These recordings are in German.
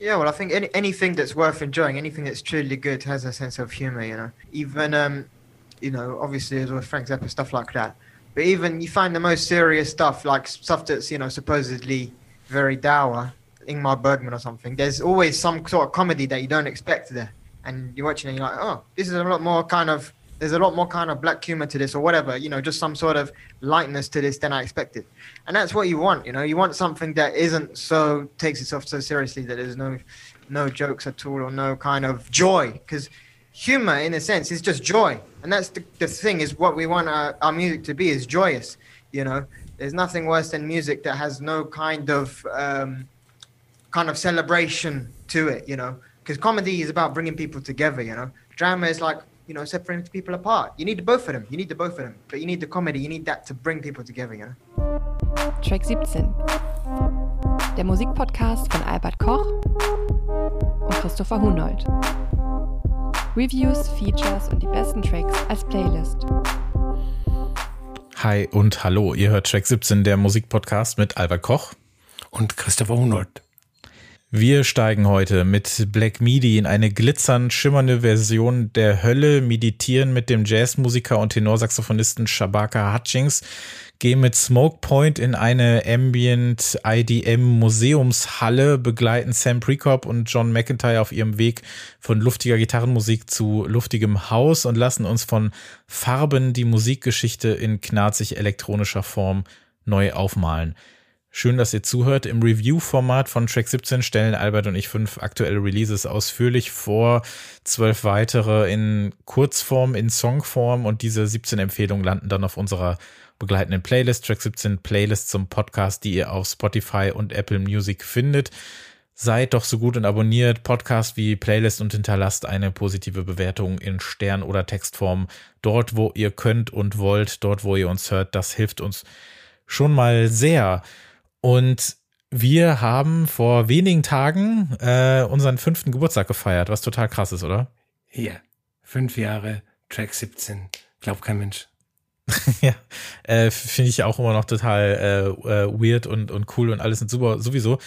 Yeah, well, I think any, anything that's worth enjoying, anything that's truly good, has a sense of humor. You know, even um, you know, obviously with Frank Zappa stuff like that. But even you find the most serious stuff, like stuff that's you know supposedly very dour, Ingmar Bergman or something. There's always some sort of comedy that you don't expect there, and you're watching and you're like, oh, this is a lot more kind of. There's a lot more kind of black humor to this, or whatever. You know, just some sort of lightness to this than I expected, and that's what you want. You know, you want something that isn't so takes itself so seriously that there's no, no jokes at all or no kind of joy, because humor in a sense is just joy and that's the, the thing is what we want our, our music to be is joyous you know there's nothing worse than music that has no kind of um, kind of celebration to it you know because comedy is about bringing people together you know drama is like you know separating people apart. You need the both of them. You need the both of them. But you need the comedy. You need that to bring people together you know? Track 17 der Musikpodcast von Albert Koch und Christopher Hunold. Reviews, Features und die besten Tracks als Playlist. Hi und hallo, ihr hört Track 17, der Musikpodcast mit Albert Koch und Christopher Hunold. Wir steigen heute mit Black Midi in eine glitzernd schimmernde Version der Hölle, meditieren mit dem Jazzmusiker und Tenorsaxophonisten Shabaka Hutchings, gehen mit Smoke Point in eine Ambient IDM Museumshalle, begleiten Sam Prekop und John McIntyre auf ihrem Weg von luftiger Gitarrenmusik zu luftigem Haus und lassen uns von Farben die Musikgeschichte in knarzig elektronischer Form neu aufmalen. Schön, dass ihr zuhört. Im Review-Format von Track 17 stellen Albert und ich fünf aktuelle Releases ausführlich vor, zwölf weitere in Kurzform, in Songform und diese 17 Empfehlungen landen dann auf unserer begleitenden Playlist, Track 17 Playlist zum Podcast, die ihr auf Spotify und Apple Music findet. Seid doch so gut und abonniert Podcast wie Playlist und hinterlasst eine positive Bewertung in Stern- oder Textform dort, wo ihr könnt und wollt, dort, wo ihr uns hört. Das hilft uns schon mal sehr. Und wir haben vor wenigen Tagen äh, unseren fünften Geburtstag gefeiert, was total krass ist, oder? Ja, fünf Jahre, Track 17. Glaubt kein Mensch. ja, äh, finde ich auch immer noch total äh, äh, weird und, und cool und alles und super sowieso.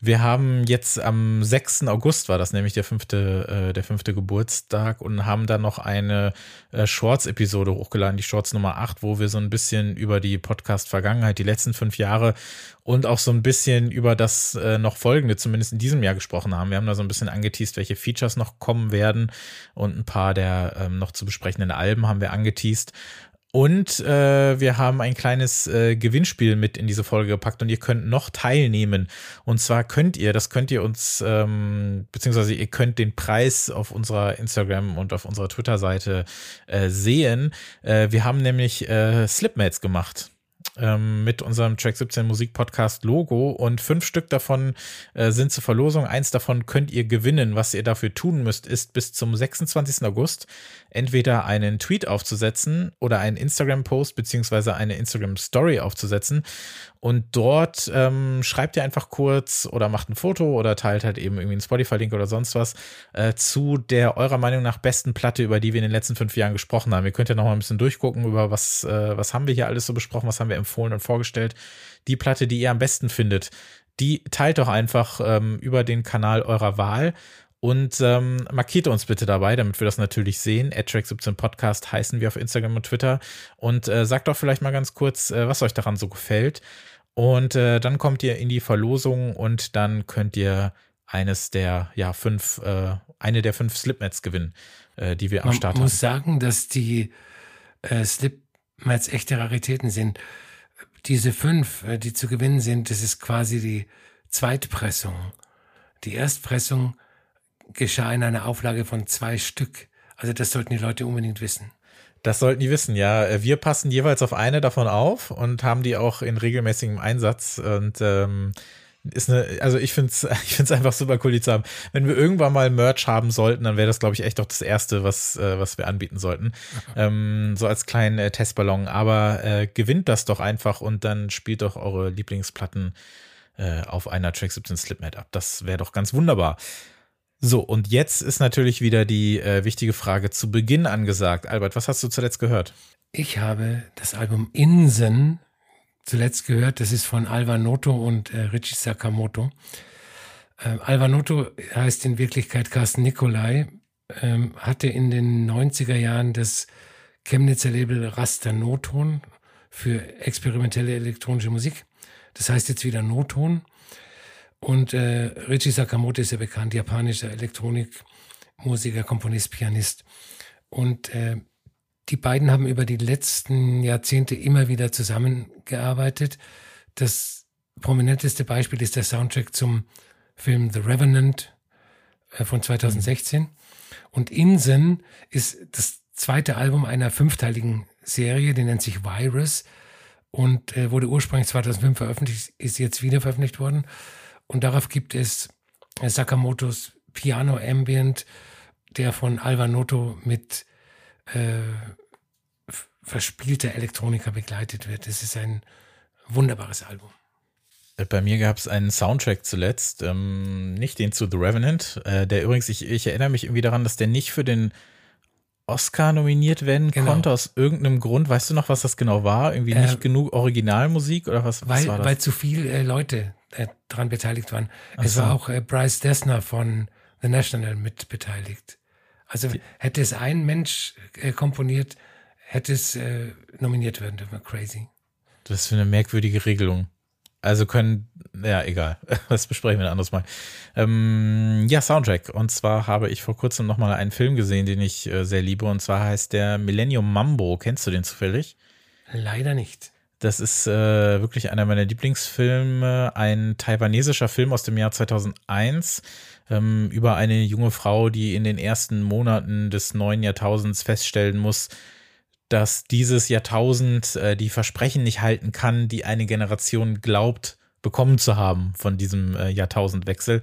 Wir haben jetzt am 6. August war das nämlich der fünfte, äh, der fünfte Geburtstag und haben dann noch eine äh, Shorts-Episode hochgeladen, die Shorts Nummer 8, wo wir so ein bisschen über die Podcast-Vergangenheit, die letzten fünf Jahre und auch so ein bisschen über das äh, noch folgende, zumindest in diesem Jahr gesprochen haben. Wir haben da so ein bisschen angeteased, welche Features noch kommen werden und ein paar der ähm, noch zu besprechenden Alben haben wir angeteased. Und äh, wir haben ein kleines äh, Gewinnspiel mit in diese Folge gepackt und ihr könnt noch teilnehmen. Und zwar könnt ihr, das könnt ihr uns, ähm, beziehungsweise ihr könnt den Preis auf unserer Instagram und auf unserer Twitter-Seite äh, sehen. Äh, wir haben nämlich äh, Slipmates gemacht ähm, mit unserem Track 17 Musik Podcast Logo und fünf Stück davon äh, sind zur Verlosung. Eins davon könnt ihr gewinnen. Was ihr dafür tun müsst, ist bis zum 26. August entweder einen Tweet aufzusetzen oder einen Instagram-Post beziehungsweise eine Instagram-Story aufzusetzen. Und dort ähm, schreibt ihr einfach kurz oder macht ein Foto oder teilt halt eben irgendwie einen Spotify-Link oder sonst was äh, zu der eurer Meinung nach besten Platte, über die wir in den letzten fünf Jahren gesprochen haben. Ihr könnt ja noch mal ein bisschen durchgucken, über was, äh, was haben wir hier alles so besprochen, was haben wir empfohlen und vorgestellt. Die Platte, die ihr am besten findet, die teilt doch einfach ähm, über den Kanal eurer Wahl und ähm, markiert uns bitte dabei, damit wir das natürlich sehen. AdTrack17 Podcast heißen wir auf Instagram und Twitter. Und äh, sagt doch vielleicht mal ganz kurz, äh, was euch daran so gefällt. Und äh, dann kommt ihr in die Verlosung und dann könnt ihr eines der ja fünf, äh, eine der fünf Slipmats gewinnen, äh, die wir am Man Start haben. Ich muss sagen, dass die äh, Slipmats echte Raritäten sind. Diese fünf, äh, die zu gewinnen sind, das ist quasi die Zweitpressung. Die Erstpressung geschah in einer Auflage von zwei Stück. Also das sollten die Leute unbedingt wissen. Das sollten die wissen, ja. Wir passen jeweils auf eine davon auf und haben die auch in regelmäßigem Einsatz. Und ähm, ist eine, also ich finde es ich find's einfach super cool, die zu haben. Wenn wir irgendwann mal Merch haben sollten, dann wäre das, glaube ich, echt doch das Erste, was, äh, was wir anbieten sollten. Ähm, so als kleinen äh, Testballon. Aber äh, gewinnt das doch einfach und dann spielt doch eure Lieblingsplatten äh, auf einer Track 17 Slipmat ab. Das wäre doch ganz wunderbar. So, und jetzt ist natürlich wieder die äh, wichtige Frage zu Beginn angesagt. Albert, was hast du zuletzt gehört? Ich habe das Album Insen zuletzt gehört. Das ist von Alva Noto und äh, Richie Sakamoto. Ähm, Alvanotto heißt in Wirklichkeit Carsten Nicolai, ähm, hatte in den 90er Jahren das Chemnitzer Label Raster Noton für experimentelle elektronische Musik. Das heißt jetzt wieder Noton. Und äh, Richie Sakamoto ist ja bekannt, japanischer Elektronikmusiker, Komponist, Pianist. Und äh, die beiden haben über die letzten Jahrzehnte immer wieder zusammengearbeitet. Das prominenteste Beispiel ist der Soundtrack zum Film The Revenant äh, von 2016. Und Insen ist das zweite Album einer fünfteiligen Serie, die nennt sich Virus und äh, wurde ursprünglich 2005 veröffentlicht, ist jetzt wieder veröffentlicht worden. Und darauf gibt es äh, Sakamotos Piano Ambient, der von Alvanoto mit äh, verspielter Elektronika begleitet wird. Es ist ein wunderbares Album. Äh, bei mir gab es einen Soundtrack zuletzt, ähm, nicht den zu The Revenant, äh, der übrigens, ich, ich erinnere mich irgendwie daran, dass der nicht für den Oscar nominiert werden genau. konnte, aus irgendeinem Grund. Weißt du noch, was das genau war? Irgendwie nicht äh, genug Originalmusik oder was, weil, was war das? Weil zu viele äh, Leute äh, daran beteiligt waren. Ach es so. war auch äh, Bryce Dessner von The National mit beteiligt. Also hätte es ein Mensch äh, komponiert, hätte es äh, nominiert werden dürfen. Crazy. Das ist für eine merkwürdige Regelung. Also können, ja, egal. Das besprechen wir ein anderes Mal. Ähm, ja, Soundtrack. Und zwar habe ich vor kurzem nochmal einen Film gesehen, den ich äh, sehr liebe. Und zwar heißt der Millennium Mambo. Kennst du den zufällig? Leider nicht. Das ist äh, wirklich einer meiner Lieblingsfilme. Ein taiwanesischer Film aus dem Jahr 2001 ähm, über eine junge Frau, die in den ersten Monaten des neuen Jahrtausends feststellen muss, dass dieses Jahrtausend äh, die Versprechen nicht halten kann, die eine Generation glaubt bekommen zu haben von diesem äh, Jahrtausendwechsel.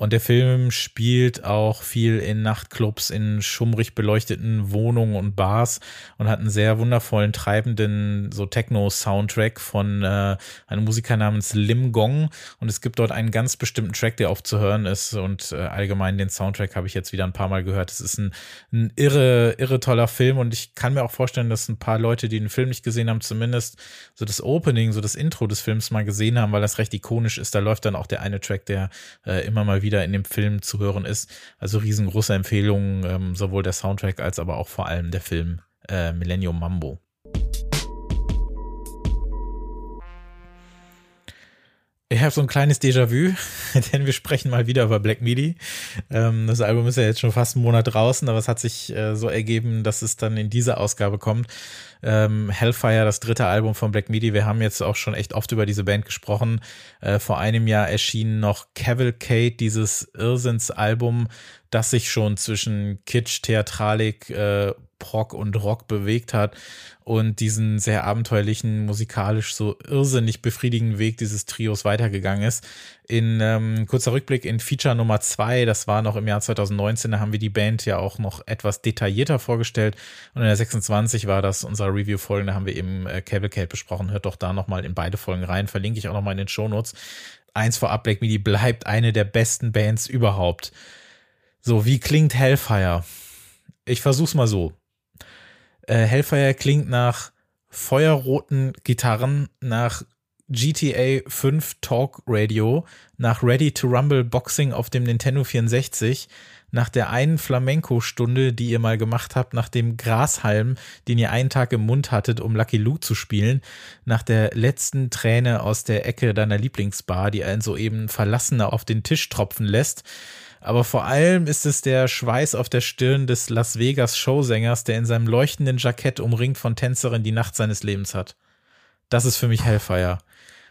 Und der Film spielt auch viel in Nachtclubs, in schummrig beleuchteten Wohnungen und Bars und hat einen sehr wundervollen, treibenden so Techno-Soundtrack von äh, einem Musiker namens Lim Gong. Und es gibt dort einen ganz bestimmten Track, der aufzuhören ist. Und äh, allgemein den Soundtrack habe ich jetzt wieder ein paar Mal gehört. Es ist ein, ein irre, irre toller Film. Und ich kann mir auch vorstellen, dass ein paar Leute, die den Film nicht gesehen haben, zumindest so das Opening, so das Intro des Films mal gesehen haben, weil das recht ikonisch ist. Da läuft dann auch der eine Track, der äh, immer mal wieder wieder in dem Film zu hören ist. Also riesengroße Empfehlungen, ähm, sowohl der Soundtrack als aber auch vor allem der Film äh, Millennium Mambo. Ich habe so ein kleines Déjà-vu, denn wir sprechen mal wieder über Black Midi. Ähm, das Album ist ja jetzt schon fast einen Monat draußen, aber es hat sich äh, so ergeben, dass es dann in diese Ausgabe kommt. Ähm, Hellfire, das dritte Album von Black Midi. Wir haben jetzt auch schon echt oft über diese Band gesprochen. Äh, vor einem Jahr erschien noch Cavalcade, dieses Irrsinnsalbum, das sich schon zwischen Kitsch, Theatralik, äh, Prog und Rock bewegt hat und diesen sehr abenteuerlichen, musikalisch so irrsinnig befriedigenden Weg dieses Trios weitergegangen ist. In ähm, kurzer Rückblick in Feature Nummer zwei, das war noch im Jahr 2019, da haben wir die Band ja auch noch etwas detaillierter vorgestellt und in der 26 war das unser Review-Folge, da haben wir eben äh, Cavalcade besprochen. Hört doch da nochmal in beide Folgen rein, verlinke ich auch nochmal in den Shownotes. Eins vorab, Black Midi bleibt eine der besten Bands überhaupt. So, wie klingt Hellfire? Ich versuch's mal so. Äh, Hellfire klingt nach feuerroten Gitarren, nach GTA 5 Talk Radio, nach Ready to Rumble Boxing auf dem Nintendo 64, nach der einen Flamenco-Stunde, die ihr mal gemacht habt, nach dem Grashalm, den ihr einen Tag im Mund hattet, um Lucky Luke zu spielen, nach der letzten Träne aus der Ecke deiner Lieblingsbar, die ein soeben Verlassener auf den Tisch tropfen lässt, aber vor allem ist es der Schweiß auf der Stirn des Las Vegas Showsängers, der in seinem leuchtenden Jackett umringt von Tänzerin die Nacht seines Lebens hat. Das ist für mich Hellfire.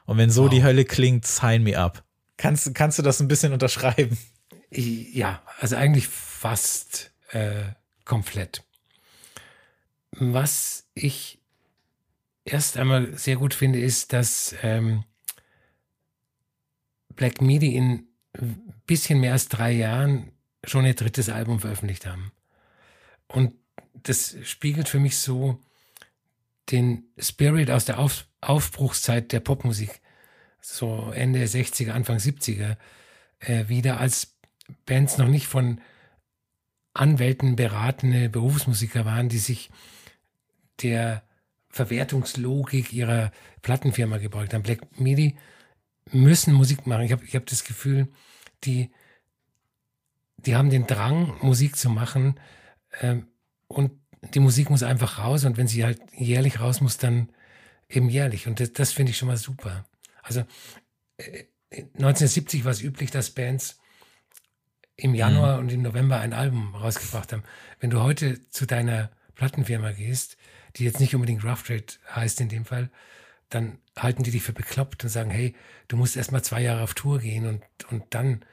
Und wenn so wow. die Hölle klingt, sign me up. Kannst, kannst du das ein bisschen unterschreiben? Ja, also eigentlich fast äh, komplett. Was ich erst einmal sehr gut finde, ist, dass ähm, Black Midi in bisschen mehr als drei Jahren schon ihr drittes Album veröffentlicht haben. Und das spiegelt für mich so den Spirit aus der Auf Aufbruchszeit der Popmusik, so Ende 60er, Anfang 70er, äh, wieder als Bands noch nicht von Anwälten beratene Berufsmusiker waren, die sich der Verwertungslogik ihrer Plattenfirma gebeugt haben. Black Midi müssen Musik machen. Ich habe ich hab das Gefühl, die, die haben den Drang, Musik zu machen ähm, und die Musik muss einfach raus und wenn sie halt jährlich raus muss, dann eben jährlich. Und das, das finde ich schon mal super. Also äh, 1970 war es üblich, dass Bands im Januar mhm. und im November ein Album rausgebracht haben. Wenn du heute zu deiner Plattenfirma gehst, die jetzt nicht unbedingt Rough Trade heißt in dem Fall, dann halten die dich für bekloppt und sagen, hey, du musst erst mal zwei Jahre auf Tour gehen und, und dann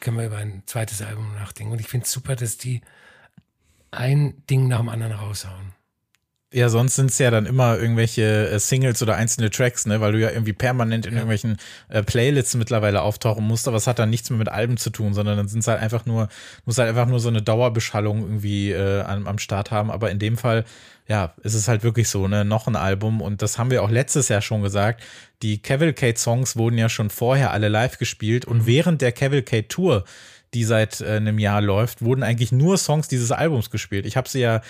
können wir über ein zweites Album nachdenken. Und ich finde es super, dass die ein Ding nach dem anderen raushauen. Ja, sonst sind es ja dann immer irgendwelche äh, Singles oder einzelne Tracks, ne, weil du ja irgendwie permanent in ja. irgendwelchen äh, Playlists mittlerweile auftauchen musst, aber es hat dann nichts mehr mit Alben zu tun, sondern dann sind es halt einfach nur, muss halt einfach nur so eine Dauerbeschallung irgendwie äh, am, am Start haben. Aber in dem Fall, ja, ist es halt wirklich so, ne, noch ein Album und das haben wir auch letztes Jahr schon gesagt. Die Cavalcade-Songs wurden ja schon vorher alle live gespielt und mhm. während der Cavalcade-Tour, die seit äh, einem Jahr läuft, wurden eigentlich nur Songs dieses Albums gespielt. Ich habe sie ja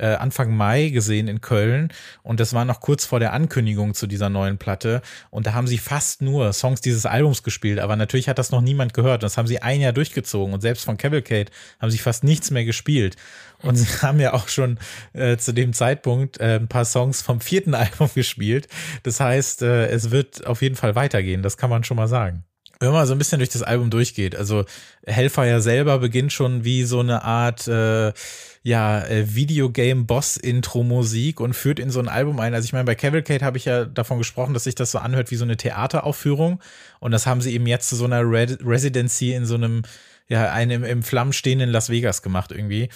äh, Anfang Mai gesehen in Köln. Und das war noch kurz vor der Ankündigung zu dieser neuen Platte. Und da haben sie fast nur Songs dieses Albums gespielt, aber natürlich hat das noch niemand gehört. Das haben sie ein Jahr durchgezogen. Und selbst von Cavalcade haben sie fast nichts mehr gespielt. Und sie haben ja auch schon äh, zu dem Zeitpunkt äh, ein paar Songs vom vierten Album gespielt. Das heißt, äh, es wird auf jeden Fall weitergehen, das kann man schon mal sagen. Wenn man so ein bisschen durch das Album durchgeht, also Hellfire selber beginnt schon wie so eine Art äh, ja äh, Videogame-Boss-Intro-Musik und führt in so ein Album ein. Also ich meine, bei Cavalcade habe ich ja davon gesprochen, dass sich das so anhört wie so eine Theateraufführung und das haben sie eben jetzt zu so einer Red Residency in so einem ja einem im Flammen stehenden Las Vegas gemacht irgendwie.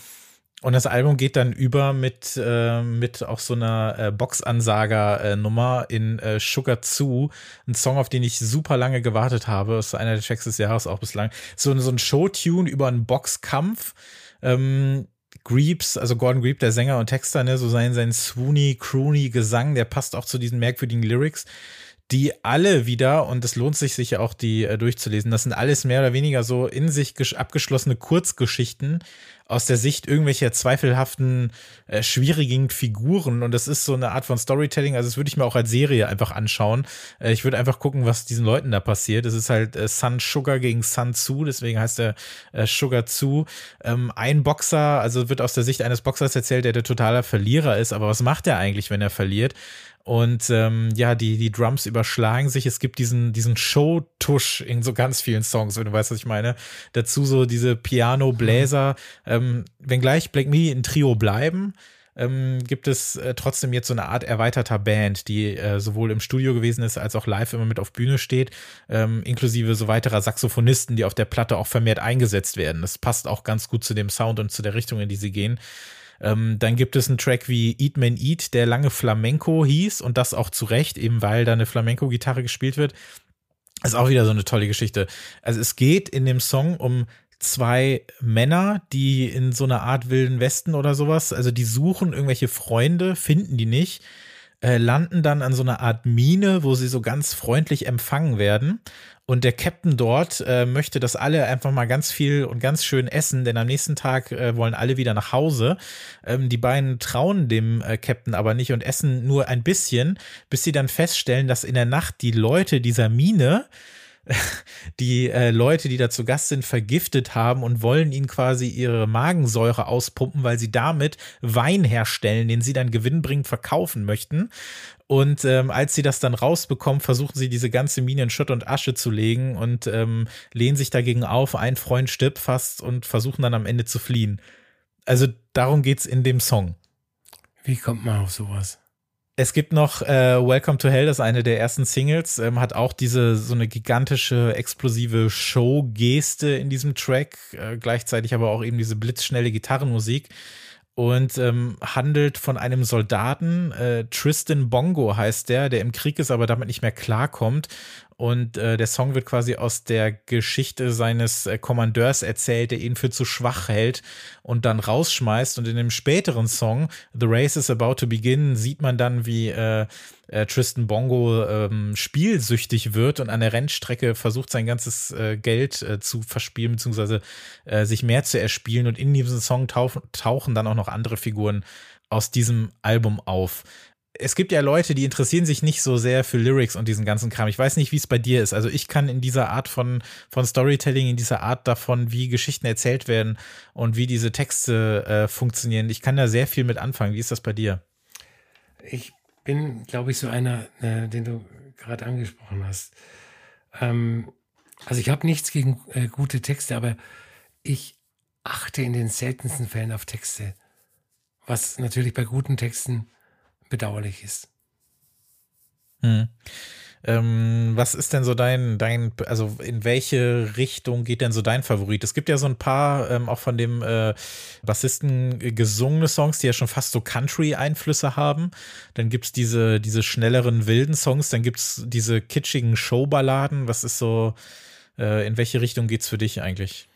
Und das Album geht dann über mit, äh, mit auch so einer äh, Boxansager-Nummer in äh, Sugar Zoo. Ein Song, auf den ich super lange gewartet habe. Das ist einer der Tracks des Jahres auch bislang. So, so ein Show-Tune über einen Boxkampf. Ähm, Greeps, also Gordon Greep, der Sänger und Texter, ne, so sein, sein swoony, croony Gesang, der passt auch zu diesen merkwürdigen Lyrics die alle wieder, und es lohnt sich sicher auch, die äh, durchzulesen, das sind alles mehr oder weniger so in sich abgeschlossene Kurzgeschichten aus der Sicht irgendwelcher zweifelhaften, äh, schwierigen Figuren. Und das ist so eine Art von Storytelling. Also, das würde ich mir auch als Serie einfach anschauen. Äh, ich würde einfach gucken, was diesen Leuten da passiert. Es ist halt äh, Sun Sugar gegen Sun Tzu, deswegen heißt er äh, Sugar Tzu. Ähm, ein Boxer, also wird aus der Sicht eines Boxers erzählt, der der totaler Verlierer ist. Aber was macht er eigentlich, wenn er verliert? Und ähm, ja, die, die Drums überschlagen sich. Es gibt diesen, diesen Show-Tusch in so ganz vielen Songs, wenn du weißt, was ich meine. Dazu so diese Piano-Bläser. Ähm, wenngleich Black Midi ein Trio bleiben, ähm, gibt es äh, trotzdem jetzt so eine Art erweiterter Band, die äh, sowohl im Studio gewesen ist, als auch live immer mit auf Bühne steht, ähm, inklusive so weiterer Saxophonisten, die auf der Platte auch vermehrt eingesetzt werden. Das passt auch ganz gut zu dem Sound und zu der Richtung, in die sie gehen. Ähm, dann gibt es einen Track wie Eat Man Eat, der lange Flamenco hieß und das auch zu Recht, eben weil da eine Flamenco-Gitarre gespielt wird. ist auch wieder so eine tolle Geschichte. Also es geht in dem Song um zwei Männer, die in so einer Art wilden Westen oder sowas, also die suchen irgendwelche Freunde, finden die nicht, äh, landen dann an so einer Art Mine, wo sie so ganz freundlich empfangen werden und der Captain dort äh, möchte, dass alle einfach mal ganz viel und ganz schön essen, denn am nächsten Tag äh, wollen alle wieder nach Hause. Ähm, die beiden trauen dem äh, Captain aber nicht und essen nur ein bisschen, bis sie dann feststellen, dass in der Nacht die Leute dieser Mine die äh, Leute, die da zu Gast sind, vergiftet haben und wollen ihnen quasi ihre Magensäure auspumpen, weil sie damit Wein herstellen, den sie dann gewinnbringend verkaufen möchten. Und ähm, als sie das dann rausbekommen, versuchen sie diese ganze Mine in Schutt und Asche zu legen und ähm, lehnen sich dagegen auf. Ein Freund stirbt fast und versuchen dann am Ende zu fliehen. Also darum geht's in dem Song. Wie kommt man auf sowas? Es gibt noch äh, Welcome to Hell, das ist eine der ersten Singles, ähm, hat auch diese so eine gigantische, explosive Show-Geste in diesem Track, äh, gleichzeitig aber auch eben diese blitzschnelle Gitarrenmusik und ähm, handelt von einem Soldaten, äh, Tristan Bongo heißt der, der im Krieg ist, aber damit nicht mehr klarkommt und äh, der Song wird quasi aus der Geschichte seines äh, Kommandeurs erzählt, der ihn für zu schwach hält und dann rausschmeißt. Und in dem späteren Song, The Race is About to Begin, sieht man dann, wie äh, äh, Tristan Bongo ähm, spielsüchtig wird und an der Rennstrecke versucht, sein ganzes äh, Geld äh, zu verspielen, beziehungsweise sich mehr zu erspielen. Und in diesem Song tauchen dann auch noch andere Figuren aus diesem Album auf. Es gibt ja Leute, die interessieren sich nicht so sehr für Lyrics und diesen ganzen Kram. Ich weiß nicht, wie es bei dir ist. Also ich kann in dieser Art von, von Storytelling, in dieser Art davon, wie Geschichten erzählt werden und wie diese Texte äh, funktionieren, ich kann da sehr viel mit anfangen. Wie ist das bei dir? Ich bin, glaube ich, so einer, äh, den du gerade angesprochen hast. Ähm, also ich habe nichts gegen äh, gute Texte, aber ich achte in den seltensten Fällen auf Texte, was natürlich bei guten Texten bedauerlich ist. Hm. Ähm, was ist denn so dein, dein, also in welche Richtung geht denn so dein Favorit? Es gibt ja so ein paar ähm, auch von dem äh, Bassisten gesungene Songs, die ja schon fast so Country-Einflüsse haben. Dann gibt es diese, diese schnelleren, wilden Songs, dann gibt es diese kitschigen Showballaden. Was ist so, äh, in welche Richtung geht es für dich eigentlich?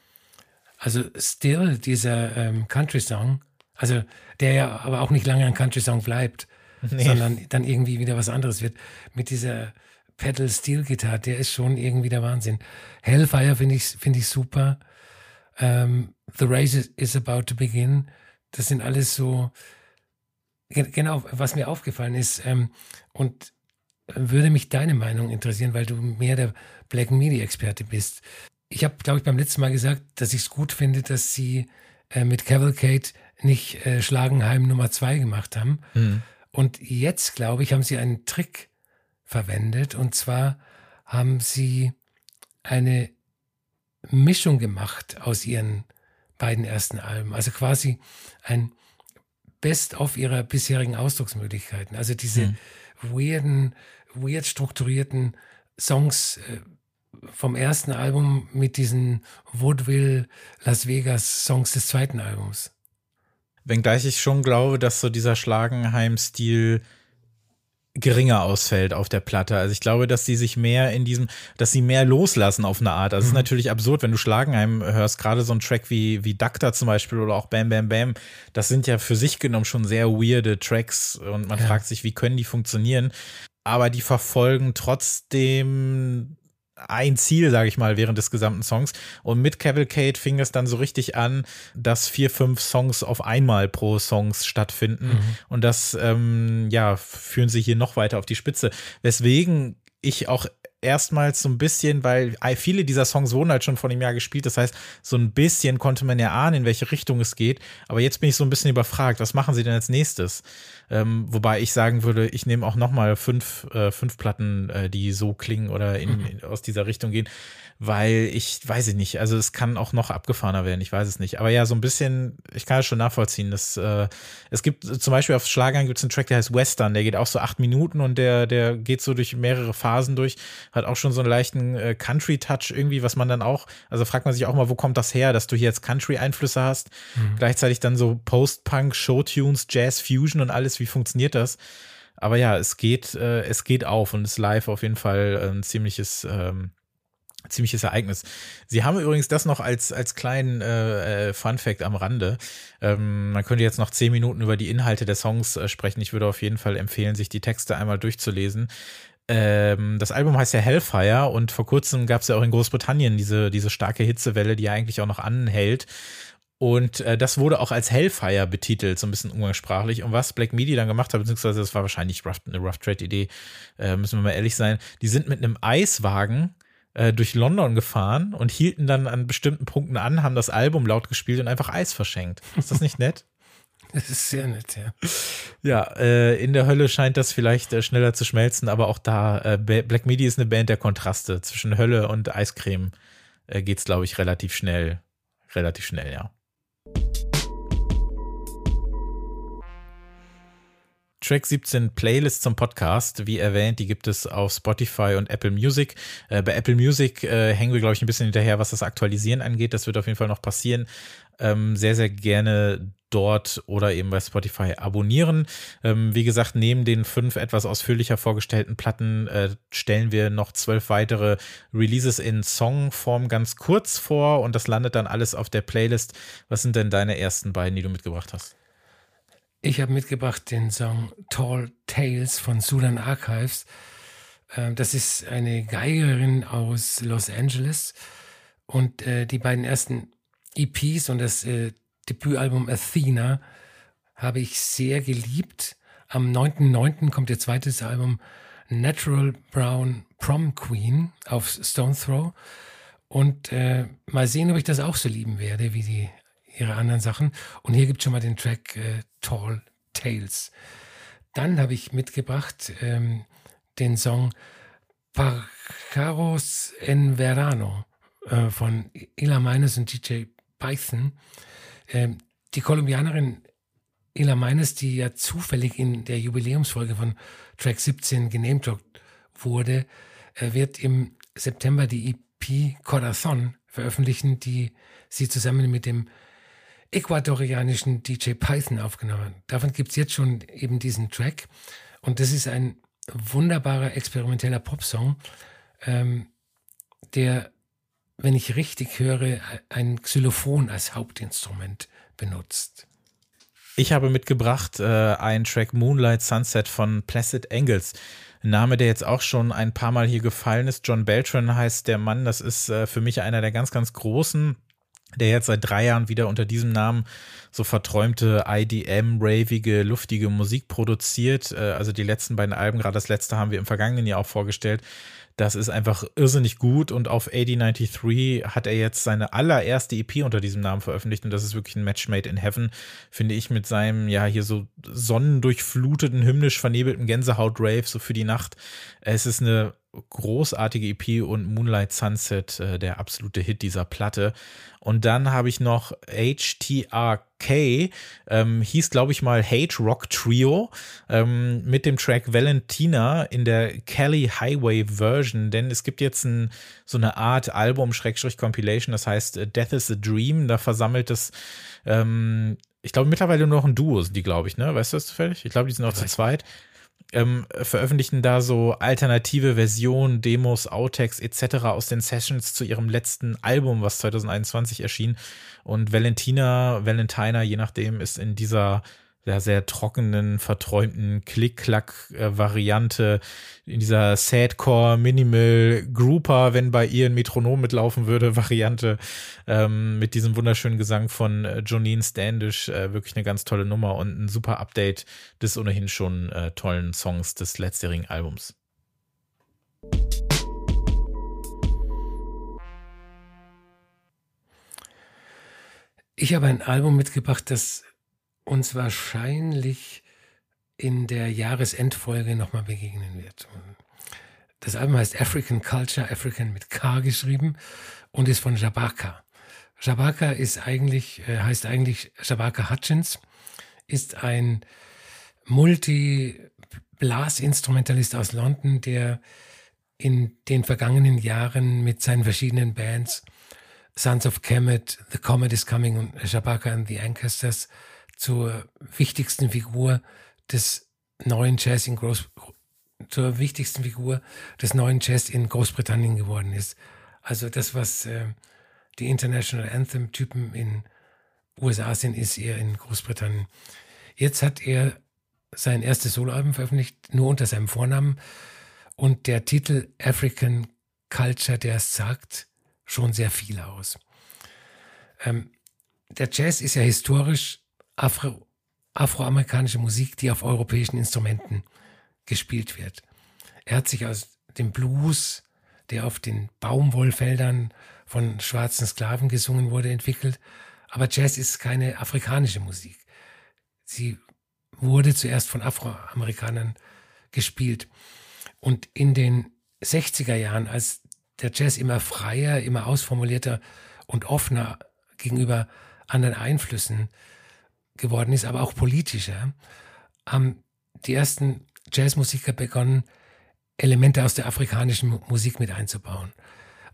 Also Still, dieser ähm, Country-Song, also der ja aber auch nicht lange ein Country-Song bleibt, nee. sondern dann irgendwie wieder was anderes wird. Mit dieser Pedal Steel Gitarre, der ist schon irgendwie der Wahnsinn. Hellfire finde ich, finde ich super. Ähm, The Race is about to begin. Das sind alles so, genau, was mir aufgefallen ist. Ähm, und würde mich deine Meinung interessieren, weil du mehr der Black Media Experte bist. Ich habe, glaube ich, beim letzten Mal gesagt, dass ich es gut finde, dass sie äh, mit Cavalcade nicht äh, Schlagenheim Nummer zwei gemacht haben. Mhm. Und jetzt, glaube ich, haben sie einen Trick verwendet. Und zwar haben sie eine Mischung gemacht aus ihren beiden ersten Alben. Also quasi ein Best-of ihrer bisherigen Ausdrucksmöglichkeiten. Also diese mhm. weirden, weird strukturierten Songs äh, vom ersten Album mit diesen Woodville Las Vegas Songs des zweiten Albums. Wenngleich ich schon glaube, dass so dieser Schlagenheim-Stil geringer ausfällt auf der Platte. Also ich glaube, dass sie sich mehr in diesem, dass sie mehr loslassen auf eine Art. Das mhm. ist natürlich absurd, wenn du Schlagenheim hörst, gerade so ein Track wie, wie Dacta zum Beispiel oder auch Bam Bam Bam, das sind ja für sich genommen schon sehr weirde Tracks und man ja. fragt sich, wie können die funktionieren? Aber die verfolgen trotzdem ein Ziel, sage ich mal, während des gesamten Songs. Und mit Cavalcade fing es dann so richtig an, dass vier, fünf Songs auf einmal pro Songs stattfinden. Mhm. Und das, ähm, ja, führen sie hier noch weiter auf die Spitze. Weswegen ich auch erstmals so ein bisschen, weil viele dieser Songs wurden halt schon vor einem Jahr gespielt. Das heißt, so ein bisschen konnte man ja ahnen, in welche Richtung es geht. Aber jetzt bin ich so ein bisschen überfragt. Was machen sie denn als nächstes? Ähm, wobei ich sagen würde, ich nehme auch noch mal fünf, äh, fünf Platten, äh, die so klingen oder in, in, aus dieser Richtung gehen weil ich weiß ich nicht, also es kann auch noch abgefahrener werden, ich weiß es nicht. Aber ja, so ein bisschen, ich kann es schon nachvollziehen. Dass, äh, es gibt zum Beispiel auf Schlagern gibt es einen Track, der heißt Western, der geht auch so acht Minuten und der, der geht so durch mehrere Phasen durch, hat auch schon so einen leichten äh, Country-Touch irgendwie, was man dann auch, also fragt man sich auch mal, wo kommt das her, dass du hier jetzt Country-Einflüsse hast, mhm. gleichzeitig dann so Post-Punk, Showtunes, Jazz, Fusion und alles, wie funktioniert das? Aber ja, es geht, äh, es geht auf und ist live auf jeden Fall ein ziemliches ähm, ziemliches Ereignis. Sie haben übrigens das noch als, als kleinen äh, äh, Fun Fact am Rande. Ähm, man könnte jetzt noch zehn Minuten über die Inhalte der Songs äh, sprechen. Ich würde auf jeden Fall empfehlen, sich die Texte einmal durchzulesen. Ähm, das Album heißt ja Hellfire und vor kurzem gab es ja auch in Großbritannien diese, diese starke Hitzewelle, die ja eigentlich auch noch anhält. Und äh, das wurde auch als Hellfire betitelt, so ein bisschen umgangssprachlich. Und was Black Media dann gemacht hat, beziehungsweise das war wahrscheinlich rough, eine Rough Trade-Idee, äh, müssen wir mal ehrlich sein, die sind mit einem Eiswagen äh, durch London gefahren und hielten dann an bestimmten Punkten an, haben das Album laut gespielt und einfach Eis verschenkt. Ist das nicht nett? Das ist sehr nett, ja. Ja, äh, in der Hölle scheint das vielleicht äh, schneller zu schmelzen, aber auch da, äh, Black Midi ist eine Band der Kontraste. Zwischen Hölle und Eiscreme äh, es, glaube ich, relativ schnell. Relativ schnell, ja. Track 17 Playlist zum Podcast. Wie erwähnt, die gibt es auf Spotify und Apple Music. Äh, bei Apple Music äh, hängen wir, glaube ich, ein bisschen hinterher, was das Aktualisieren angeht. Das wird auf jeden Fall noch passieren. Ähm, sehr, sehr gerne dort oder eben bei Spotify abonnieren. Ähm, wie gesagt, neben den fünf etwas ausführlicher vorgestellten Platten äh, stellen wir noch zwölf weitere Releases in Songform ganz kurz vor und das landet dann alles auf der Playlist. Was sind denn deine ersten beiden, die du mitgebracht hast? Ich habe mitgebracht den Song Tall Tales von Sudan Archives. Ähm, das ist eine Geigerin aus Los Angeles. Und äh, die beiden ersten EPs und das äh, Debütalbum Athena habe ich sehr geliebt. Am 9.9. kommt ihr zweites Album Natural Brown Prom Queen auf Stone Throw. Und äh, mal sehen, ob ich das auch so lieben werde wie die ihre anderen Sachen. Und hier gibt es schon mal den Track äh, Tall Tales. Dann habe ich mitgebracht ähm, den Song Parcaros en Verano äh, von Ila Meines und DJ Python. Ähm, die Kolumbianerin Ila Meines, die ja zufällig in der Jubiläumsfolge von Track 17 genamedroppt wurde, äh, wird im September die EP Corazon veröffentlichen, die sie zusammen mit dem ecuadorianischen DJ Python aufgenommen. Davon gibt es jetzt schon eben diesen Track. Und das ist ein wunderbarer experimenteller Popsong, ähm, der, wenn ich richtig höre, ein Xylophon als Hauptinstrument benutzt. Ich habe mitgebracht äh, einen Track Moonlight Sunset von Placid Angles. Ein Name, der jetzt auch schon ein paar Mal hier gefallen ist. John Beltran heißt der Mann. Das ist äh, für mich einer der ganz, ganz großen der jetzt seit drei Jahren wieder unter diesem Namen so verträumte IDM-ravige, luftige Musik produziert. Äh, also die letzten beiden Alben, gerade das letzte haben wir im vergangenen Jahr auch vorgestellt. Das ist einfach irrsinnig gut und auf 8093 hat er jetzt seine allererste EP unter diesem Namen veröffentlicht und das ist wirklich ein Match made in heaven, finde ich, mit seinem, ja, hier so sonnendurchfluteten, hymnisch vernebelten Gänsehaut-Rave so für die Nacht. Es ist eine großartige EP und Moonlight Sunset, äh, der absolute Hit dieser Platte. Und dann habe ich noch HTRK, ähm, hieß glaube ich mal Hate Rock Trio, ähm, mit dem Track Valentina in der Kelly Highway Version, denn es gibt jetzt ein, so eine Art Album-Compilation, das heißt äh, Death is a Dream, da versammelt es ähm, ich glaube, mittlerweile nur noch ein Duo sind die, glaube ich, ne? Weißt du das zufällig? Ich glaube, die sind auch zu zweit ähm, veröffentlichen da so alternative Versionen, Demos, Outtakes etc. aus den Sessions zu ihrem letzten Album, was 2021 erschien. Und Valentina, Valentina, je nachdem, ist in dieser der sehr trockenen, verträumten Klick-Klack-Variante, in dieser Sadcore, Minimal, Grouper, wenn bei ihr ein Metronom mitlaufen würde, Variante, ähm, mit diesem wunderschönen Gesang von äh, Jonine Standish, äh, wirklich eine ganz tolle Nummer und ein super Update des ohnehin schon äh, tollen Songs des letztjährigen Albums. Ich habe ein Album mitgebracht, das uns wahrscheinlich in der Jahresendfolge nochmal begegnen wird. Das Album heißt African Culture, African mit K geschrieben und ist von Jabaka. Jabaka ist eigentlich, äh, heißt eigentlich Jabaka Hutchins, ist ein Multi-Blasinstrumentalist aus London, der in den vergangenen Jahren mit seinen verschiedenen Bands Sons of Kemet, The Comet is Coming und Jabaka and the Ancestors zur wichtigsten Figur des neuen Jazz in Groß zur wichtigsten Figur des neuen Jazz in Großbritannien geworden ist. Also das, was äh, die International Anthem-Typen in USA sind, ist eher in Großbritannien. Jetzt hat er sein erstes Soloalbum veröffentlicht, nur unter seinem Vornamen. Und der Titel African Culture, der sagt schon sehr viel aus. Ähm, der Jazz ist ja historisch Afro, afroamerikanische Musik, die auf europäischen Instrumenten gespielt wird. Er hat sich aus dem Blues, der auf den Baumwollfeldern von schwarzen Sklaven gesungen wurde, entwickelt. Aber Jazz ist keine afrikanische Musik. Sie wurde zuerst von Afroamerikanern gespielt. Und in den 60er Jahren, als der Jazz immer freier, immer ausformulierter und offener gegenüber anderen Einflüssen geworden ist, aber auch politischer, haben die ersten Jazzmusiker begonnen, Elemente aus der afrikanischen Musik mit einzubauen.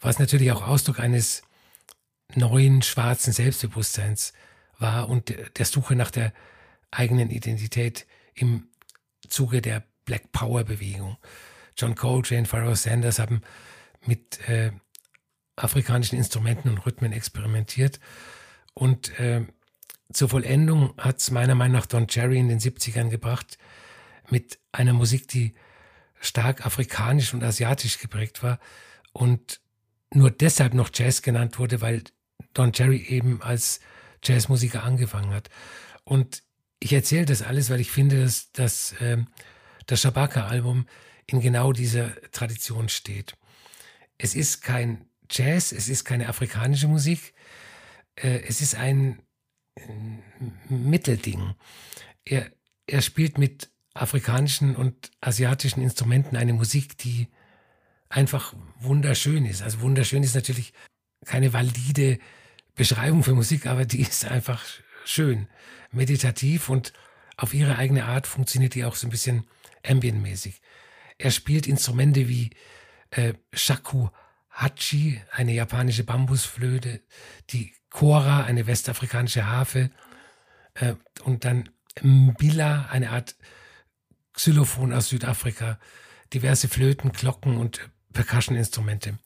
Was natürlich auch Ausdruck eines neuen schwarzen Selbstbewusstseins war und der Suche nach der eigenen Identität im Zuge der Black Power Bewegung. John Coltrane, Pharoah Sanders haben mit äh, afrikanischen Instrumenten und Rhythmen experimentiert und äh, zur Vollendung hat es meiner Meinung nach Don Cherry in den 70ern gebracht, mit einer Musik, die stark afrikanisch und asiatisch geprägt war und nur deshalb noch Jazz genannt wurde, weil Don Cherry eben als Jazzmusiker angefangen hat. Und ich erzähle das alles, weil ich finde, dass, dass ähm, das Shabaka-Album in genau dieser Tradition steht. Es ist kein Jazz, es ist keine afrikanische Musik, äh, es ist ein Mittelding. Er, er spielt mit afrikanischen und asiatischen Instrumenten eine Musik, die einfach wunderschön ist. Also wunderschön ist natürlich keine valide Beschreibung für Musik, aber die ist einfach schön, meditativ und auf ihre eigene Art funktioniert die auch so ein bisschen ambientmäßig. Er spielt Instrumente wie äh, Shakuhachi, eine japanische Bambusflöte, die Kora, eine westafrikanische Harfe äh, und dann Mbila, eine Art Xylophon aus Südafrika, diverse Flöten, Glocken und Percussion-Instrumente.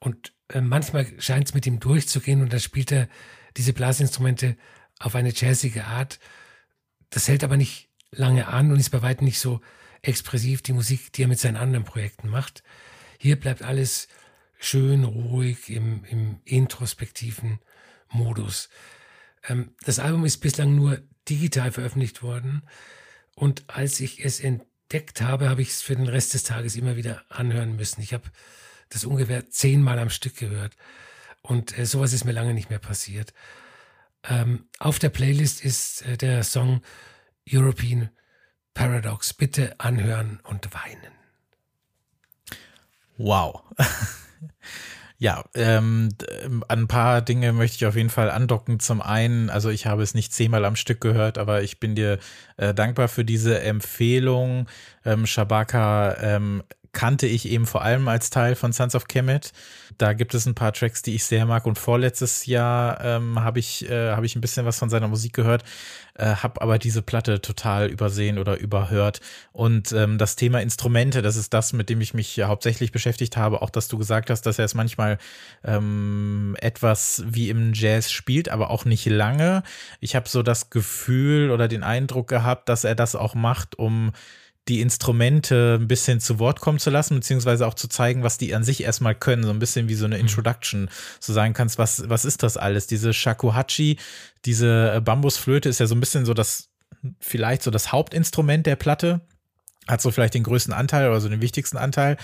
Und äh, manchmal scheint es mit ihm durchzugehen und dann spielt er diese Blasinstrumente auf eine jazzige Art. Das hält aber nicht lange an und ist bei weitem nicht so expressiv die Musik, die er mit seinen anderen Projekten macht. Hier bleibt alles schön ruhig im, im introspektiven Modus. Ähm, das Album ist bislang nur digital veröffentlicht worden und als ich es entdeckt habe, habe ich es für den Rest des Tages immer wieder anhören müssen. Ich habe das ungefähr zehnmal am Stück gehört und äh, sowas ist mir lange nicht mehr passiert. Ähm, auf der Playlist ist äh, der Song European Paradox. Bitte anhören und weinen. Wow. Ja, ähm, an ein paar Dinge möchte ich auf jeden Fall andocken. Zum einen, also ich habe es nicht zehnmal am Stück gehört, aber ich bin dir äh, dankbar für diese Empfehlung. Ähm, Shabaka ähm, kannte ich eben vor allem als Teil von Sons of Kemet. Da gibt es ein paar Tracks, die ich sehr mag. Und vorletztes Jahr ähm, habe ich, äh, hab ich ein bisschen was von seiner Musik gehört, äh, habe aber diese Platte total übersehen oder überhört. Und ähm, das Thema Instrumente, das ist das, mit dem ich mich hauptsächlich beschäftigt habe. Auch, dass du gesagt hast, dass er es manchmal ähm, etwas wie im Jazz spielt, aber auch nicht lange. Ich habe so das Gefühl oder den Eindruck gehabt, dass er das auch macht, um die Instrumente ein bisschen zu Wort kommen zu lassen, beziehungsweise auch zu zeigen, was die an sich erstmal können, so ein bisschen wie so eine mhm. Introduction, so sagen kannst, was, was ist das alles? Diese Shakuhachi, diese Bambusflöte ist ja so ein bisschen so das, vielleicht so das Hauptinstrument der Platte hat so vielleicht den größten Anteil oder so den wichtigsten Anteil.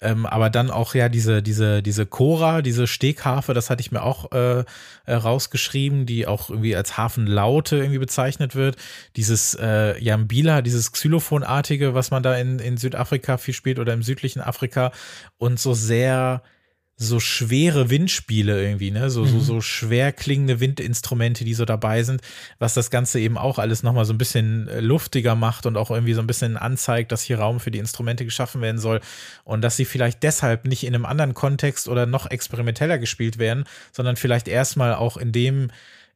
Ähm, aber dann auch ja diese, diese, diese Chora, diese Stegharfe, das hatte ich mir auch äh, äh, rausgeschrieben, die auch irgendwie als Hafenlaute irgendwie bezeichnet wird. Dieses äh, Jambila, dieses Xylophonartige, was man da in, in Südafrika viel spielt oder im südlichen Afrika und so sehr so schwere Windspiele irgendwie, ne? So, mhm. so, so schwer klingende Windinstrumente, die so dabei sind, was das Ganze eben auch alles nochmal so ein bisschen äh, luftiger macht und auch irgendwie so ein bisschen anzeigt, dass hier Raum für die Instrumente geschaffen werden soll und dass sie vielleicht deshalb nicht in einem anderen Kontext oder noch experimenteller gespielt werden, sondern vielleicht erstmal auch in dem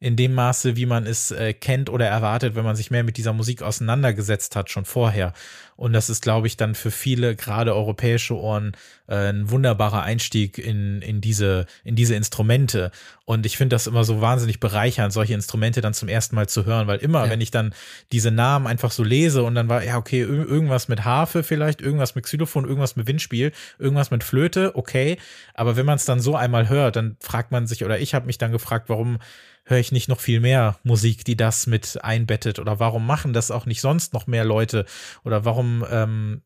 in dem Maße, wie man es äh, kennt oder erwartet, wenn man sich mehr mit dieser Musik auseinandergesetzt hat, schon vorher. Und das ist, glaube ich, dann für viele, gerade europäische Ohren, äh, ein wunderbarer Einstieg in, in, diese, in diese Instrumente. Und ich finde das immer so wahnsinnig bereichernd, solche Instrumente dann zum ersten Mal zu hören, weil immer, ja. wenn ich dann diese Namen einfach so lese und dann war, ja, okay, irgendwas mit Harfe vielleicht, irgendwas mit Xylophon, irgendwas mit Windspiel, irgendwas mit Flöte, okay. Aber wenn man es dann so einmal hört, dann fragt man sich, oder ich habe mich dann gefragt, warum höre ich nicht noch viel mehr Musik, die das mit einbettet? Oder warum machen das auch nicht sonst noch mehr Leute? Oder warum ähm,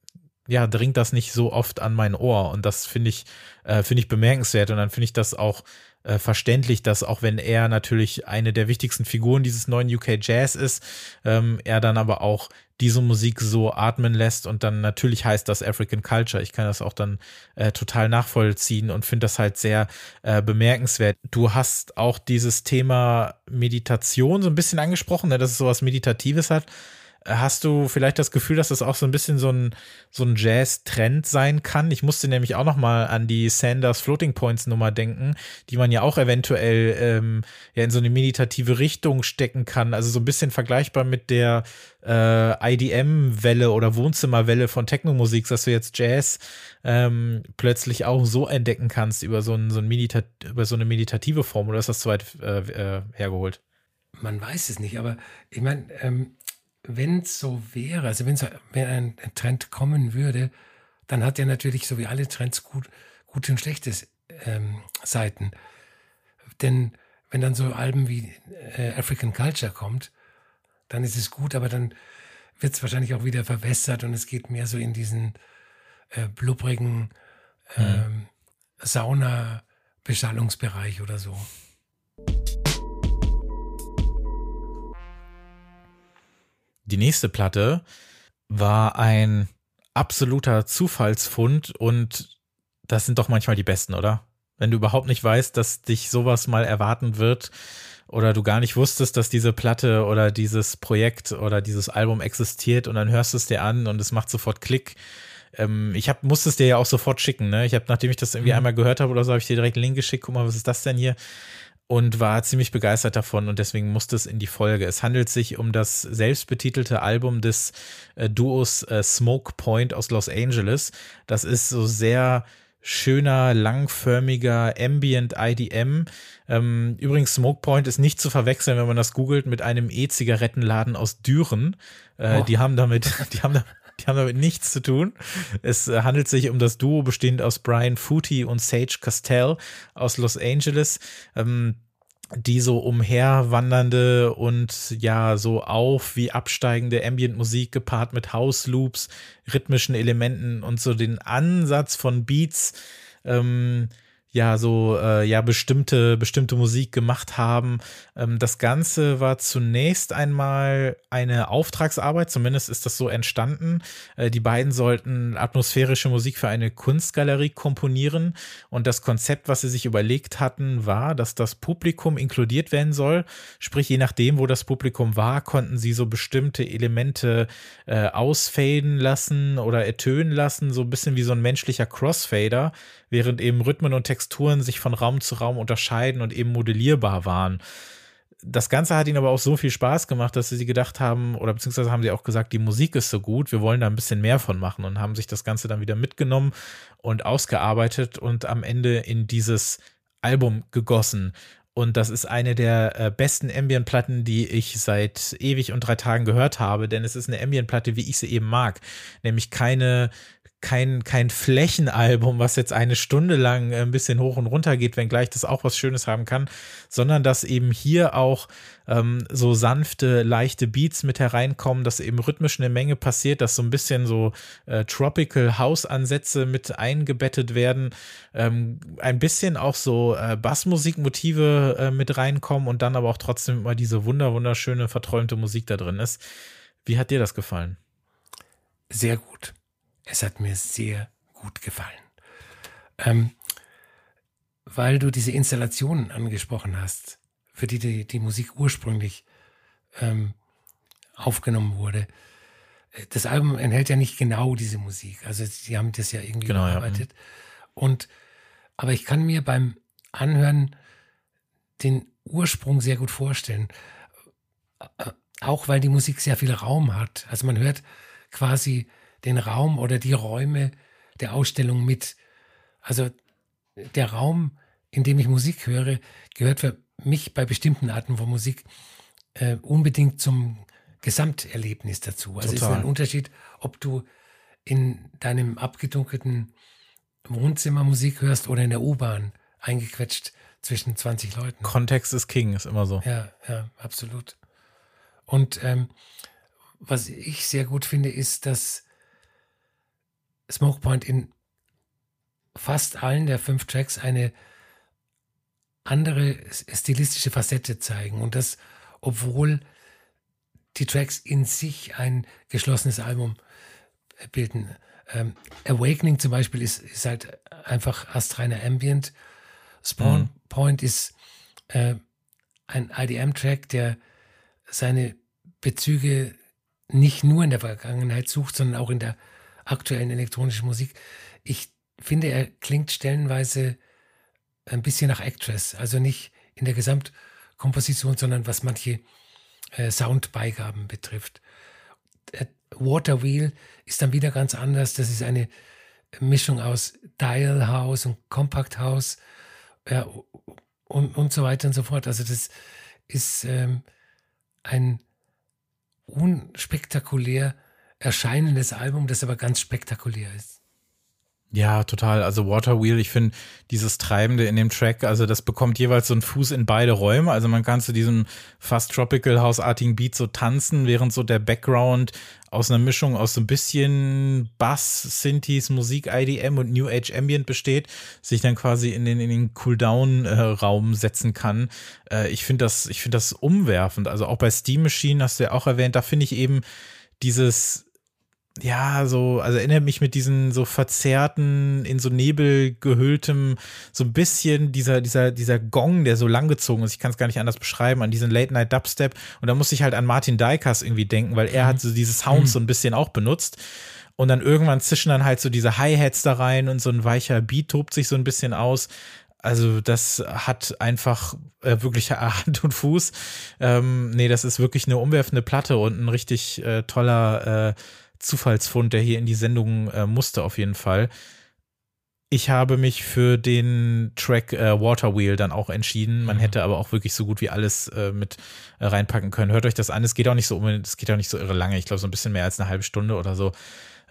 ja, dringt das nicht so oft an mein Ohr? Und das finde ich, äh, finde ich bemerkenswert. Und dann finde ich das auch äh, verständlich, dass auch wenn er natürlich eine der wichtigsten Figuren dieses neuen UK Jazz ist, ähm, er dann aber auch diese Musik so atmen lässt und dann natürlich heißt das African Culture. Ich kann das auch dann äh, total nachvollziehen und finde das halt sehr äh, bemerkenswert. Du hast auch dieses Thema Meditation so ein bisschen angesprochen, ne, dass es sowas Meditatives hat. Hast du vielleicht das Gefühl, dass das auch so ein bisschen so ein, so ein Jazz-Trend sein kann? Ich musste nämlich auch noch mal an die Sanders Floating Points Nummer denken, die man ja auch eventuell ähm, ja in so eine meditative Richtung stecken kann. Also so ein bisschen vergleichbar mit der äh, IDM-Welle oder Wohnzimmerwelle von Techno-Musik, dass du jetzt Jazz ähm, plötzlich auch so entdecken kannst über so, ein, so, ein über so eine meditative Form. Oder ist das zu weit äh, äh, hergeholt? Man weiß es nicht, aber ich meine, ähm wenn es so wäre, also wenn's, wenn ein Trend kommen würde, dann hat er natürlich, so wie alle Trends, gut, gute und schlechte ähm, Seiten. Denn wenn dann so Alben wie äh, African Culture kommt, dann ist es gut, aber dann wird es wahrscheinlich auch wieder verwässert und es geht mehr so in diesen äh, blubbrigen ähm, Sauna-Beschallungsbereich oder so. Die nächste Platte war ein absoluter Zufallsfund und das sind doch manchmal die besten, oder? Wenn du überhaupt nicht weißt, dass dich sowas mal erwarten wird oder du gar nicht wusstest, dass diese Platte oder dieses Projekt oder dieses Album existiert und dann hörst du es dir an und es macht sofort Klick. Ähm, ich hab, musste es dir ja auch sofort schicken, ne? Ich habe, nachdem ich das irgendwie mhm. einmal gehört habe oder so, habe ich dir direkt einen Link geschickt, guck mal, was ist das denn hier? Und war ziemlich begeistert davon und deswegen musste es in die Folge. Es handelt sich um das selbstbetitelte Album des äh, Duos äh, Smoke Point aus Los Angeles. Das ist so sehr schöner, langförmiger Ambient IDM. Ähm, übrigens, Smoke Point ist nicht zu verwechseln, wenn man das googelt, mit einem E-Zigarettenladen aus Düren. Äh, oh. Die haben damit, die haben, die haben damit nichts zu tun. Es äh, handelt sich um das Duo bestehend aus Brian Footy und Sage Castell aus Los Angeles. Ähm, die so umherwandernde und ja so auf wie absteigende Ambient-Musik gepaart mit House-Loops, rhythmischen Elementen und so den Ansatz von Beats ähm, ja so äh, ja bestimmte bestimmte Musik gemacht haben. Ähm, das Ganze war zunächst einmal eine Auftragsarbeit, zumindest ist das so entstanden. Äh, die beiden sollten atmosphärische Musik für eine Kunstgalerie komponieren und das Konzept, was sie sich überlegt hatten, war, dass das Publikum inkludiert werden soll. Sprich, je nachdem, wo das Publikum war, konnten sie so bestimmte Elemente äh, ausfaden lassen oder ertönen lassen, so ein bisschen wie so ein menschlicher Crossfader während eben Rhythmen und Texturen sich von Raum zu Raum unterscheiden und eben modellierbar waren. Das Ganze hat ihnen aber auch so viel Spaß gemacht, dass sie gedacht haben, oder beziehungsweise haben sie auch gesagt, die Musik ist so gut, wir wollen da ein bisschen mehr von machen und haben sich das Ganze dann wieder mitgenommen und ausgearbeitet und am Ende in dieses Album gegossen. Und das ist eine der äh, besten Ambient-Platten, die ich seit ewig und drei Tagen gehört habe, denn es ist eine Ambient-Platte, wie ich sie eben mag. Nämlich keine kein, kein Flächenalbum, was jetzt eine Stunde lang ein bisschen hoch und runter geht, wenngleich das auch was Schönes haben kann, sondern dass eben hier auch ähm, so sanfte, leichte Beats mit hereinkommen, dass eben rhythmisch eine Menge passiert, dass so ein bisschen so äh, Tropical House-Ansätze mit eingebettet werden, ähm, ein bisschen auch so äh, Bassmusikmotive äh, mit reinkommen und dann aber auch trotzdem immer diese wunder, wunderschöne, verträumte Musik da drin ist. Wie hat dir das gefallen? Sehr gut. Es hat mir sehr gut gefallen. Ähm, weil du diese Installationen angesprochen hast, für die die, die Musik ursprünglich ähm, aufgenommen wurde. Das Album enthält ja nicht genau diese Musik. Also sie haben das ja irgendwie genau, bearbeitet. Ja. Und aber ich kann mir beim Anhören den Ursprung sehr gut vorstellen. Auch weil die Musik sehr viel Raum hat. Also man hört quasi den Raum oder die Räume der Ausstellung mit. Also der Raum, in dem ich Musik höre, gehört für mich bei bestimmten Arten von Musik äh, unbedingt zum Gesamterlebnis dazu. Also Total. es ist ein Unterschied, ob du in deinem abgedunkelten Wohnzimmer Musik hörst oder in der U-Bahn eingequetscht zwischen 20 Leuten. Kontext ist King, ist immer so. Ja, ja, absolut. Und ähm, was ich sehr gut finde, ist, dass Smokepoint in fast allen der fünf Tracks eine andere stilistische Facette zeigen. Und das, obwohl die Tracks in sich ein geschlossenes Album bilden. Ähm, Awakening zum Beispiel ist, ist halt einfach astreiner Ambient. Spawn mhm. Point ist äh, ein IDM-Track, der seine Bezüge nicht nur in der Vergangenheit sucht, sondern auch in der aktuellen elektronischen Musik. Ich finde, er klingt stellenweise ein bisschen nach Actress, also nicht in der Gesamtkomposition, sondern was manche äh, Soundbeigaben betrifft. Äh, Water Wheel ist dann wieder ganz anders. Das ist eine Mischung aus Dial House und Compact House ja, und, und so weiter und so fort. Also das ist ähm, ein unspektakulär erscheinendes Album, das aber ganz spektakulär ist. Ja, total. Also Waterwheel, ich finde dieses Treibende in dem Track, also das bekommt jeweils so einen Fuß in beide Räume. Also man kann zu diesem fast Tropical Hausartigen Beat so tanzen, während so der Background aus einer Mischung aus so ein bisschen Bass, Synthes, Musik, IDM und New Age Ambient besteht, sich dann quasi in den, in den Cooldown-Raum setzen kann. Äh, ich finde das, ich finde das umwerfend. Also auch bei Steam Machine hast du ja auch erwähnt, da finde ich eben dieses ja, so, also erinnert mich mit diesen so verzerrten, in so Nebel gehülltem, so ein bisschen dieser, dieser, dieser Gong, der so langgezogen ist, ich kann es gar nicht anders beschreiben, an diesen Late-Night-Dubstep. Und da muss ich halt an Martin Deikas irgendwie denken, weil er mhm. hat so diese Sounds mhm. so ein bisschen auch benutzt. Und dann irgendwann zischen dann halt so diese Hi-Hats da rein und so ein weicher Beat tobt sich so ein bisschen aus. Also das hat einfach äh, wirklich Hand und Fuß. Ähm, nee, das ist wirklich eine umwerfende Platte und ein richtig äh, toller äh, Zufallsfund, der hier in die Sendung äh, musste auf jeden Fall. Ich habe mich für den Track äh, Waterwheel dann auch entschieden. Man mhm. hätte aber auch wirklich so gut wie alles äh, mit äh, reinpacken können. Hört euch das an. Es geht auch nicht so um, es geht auch nicht so irre lange. Ich glaube so ein bisschen mehr als eine halbe Stunde oder so.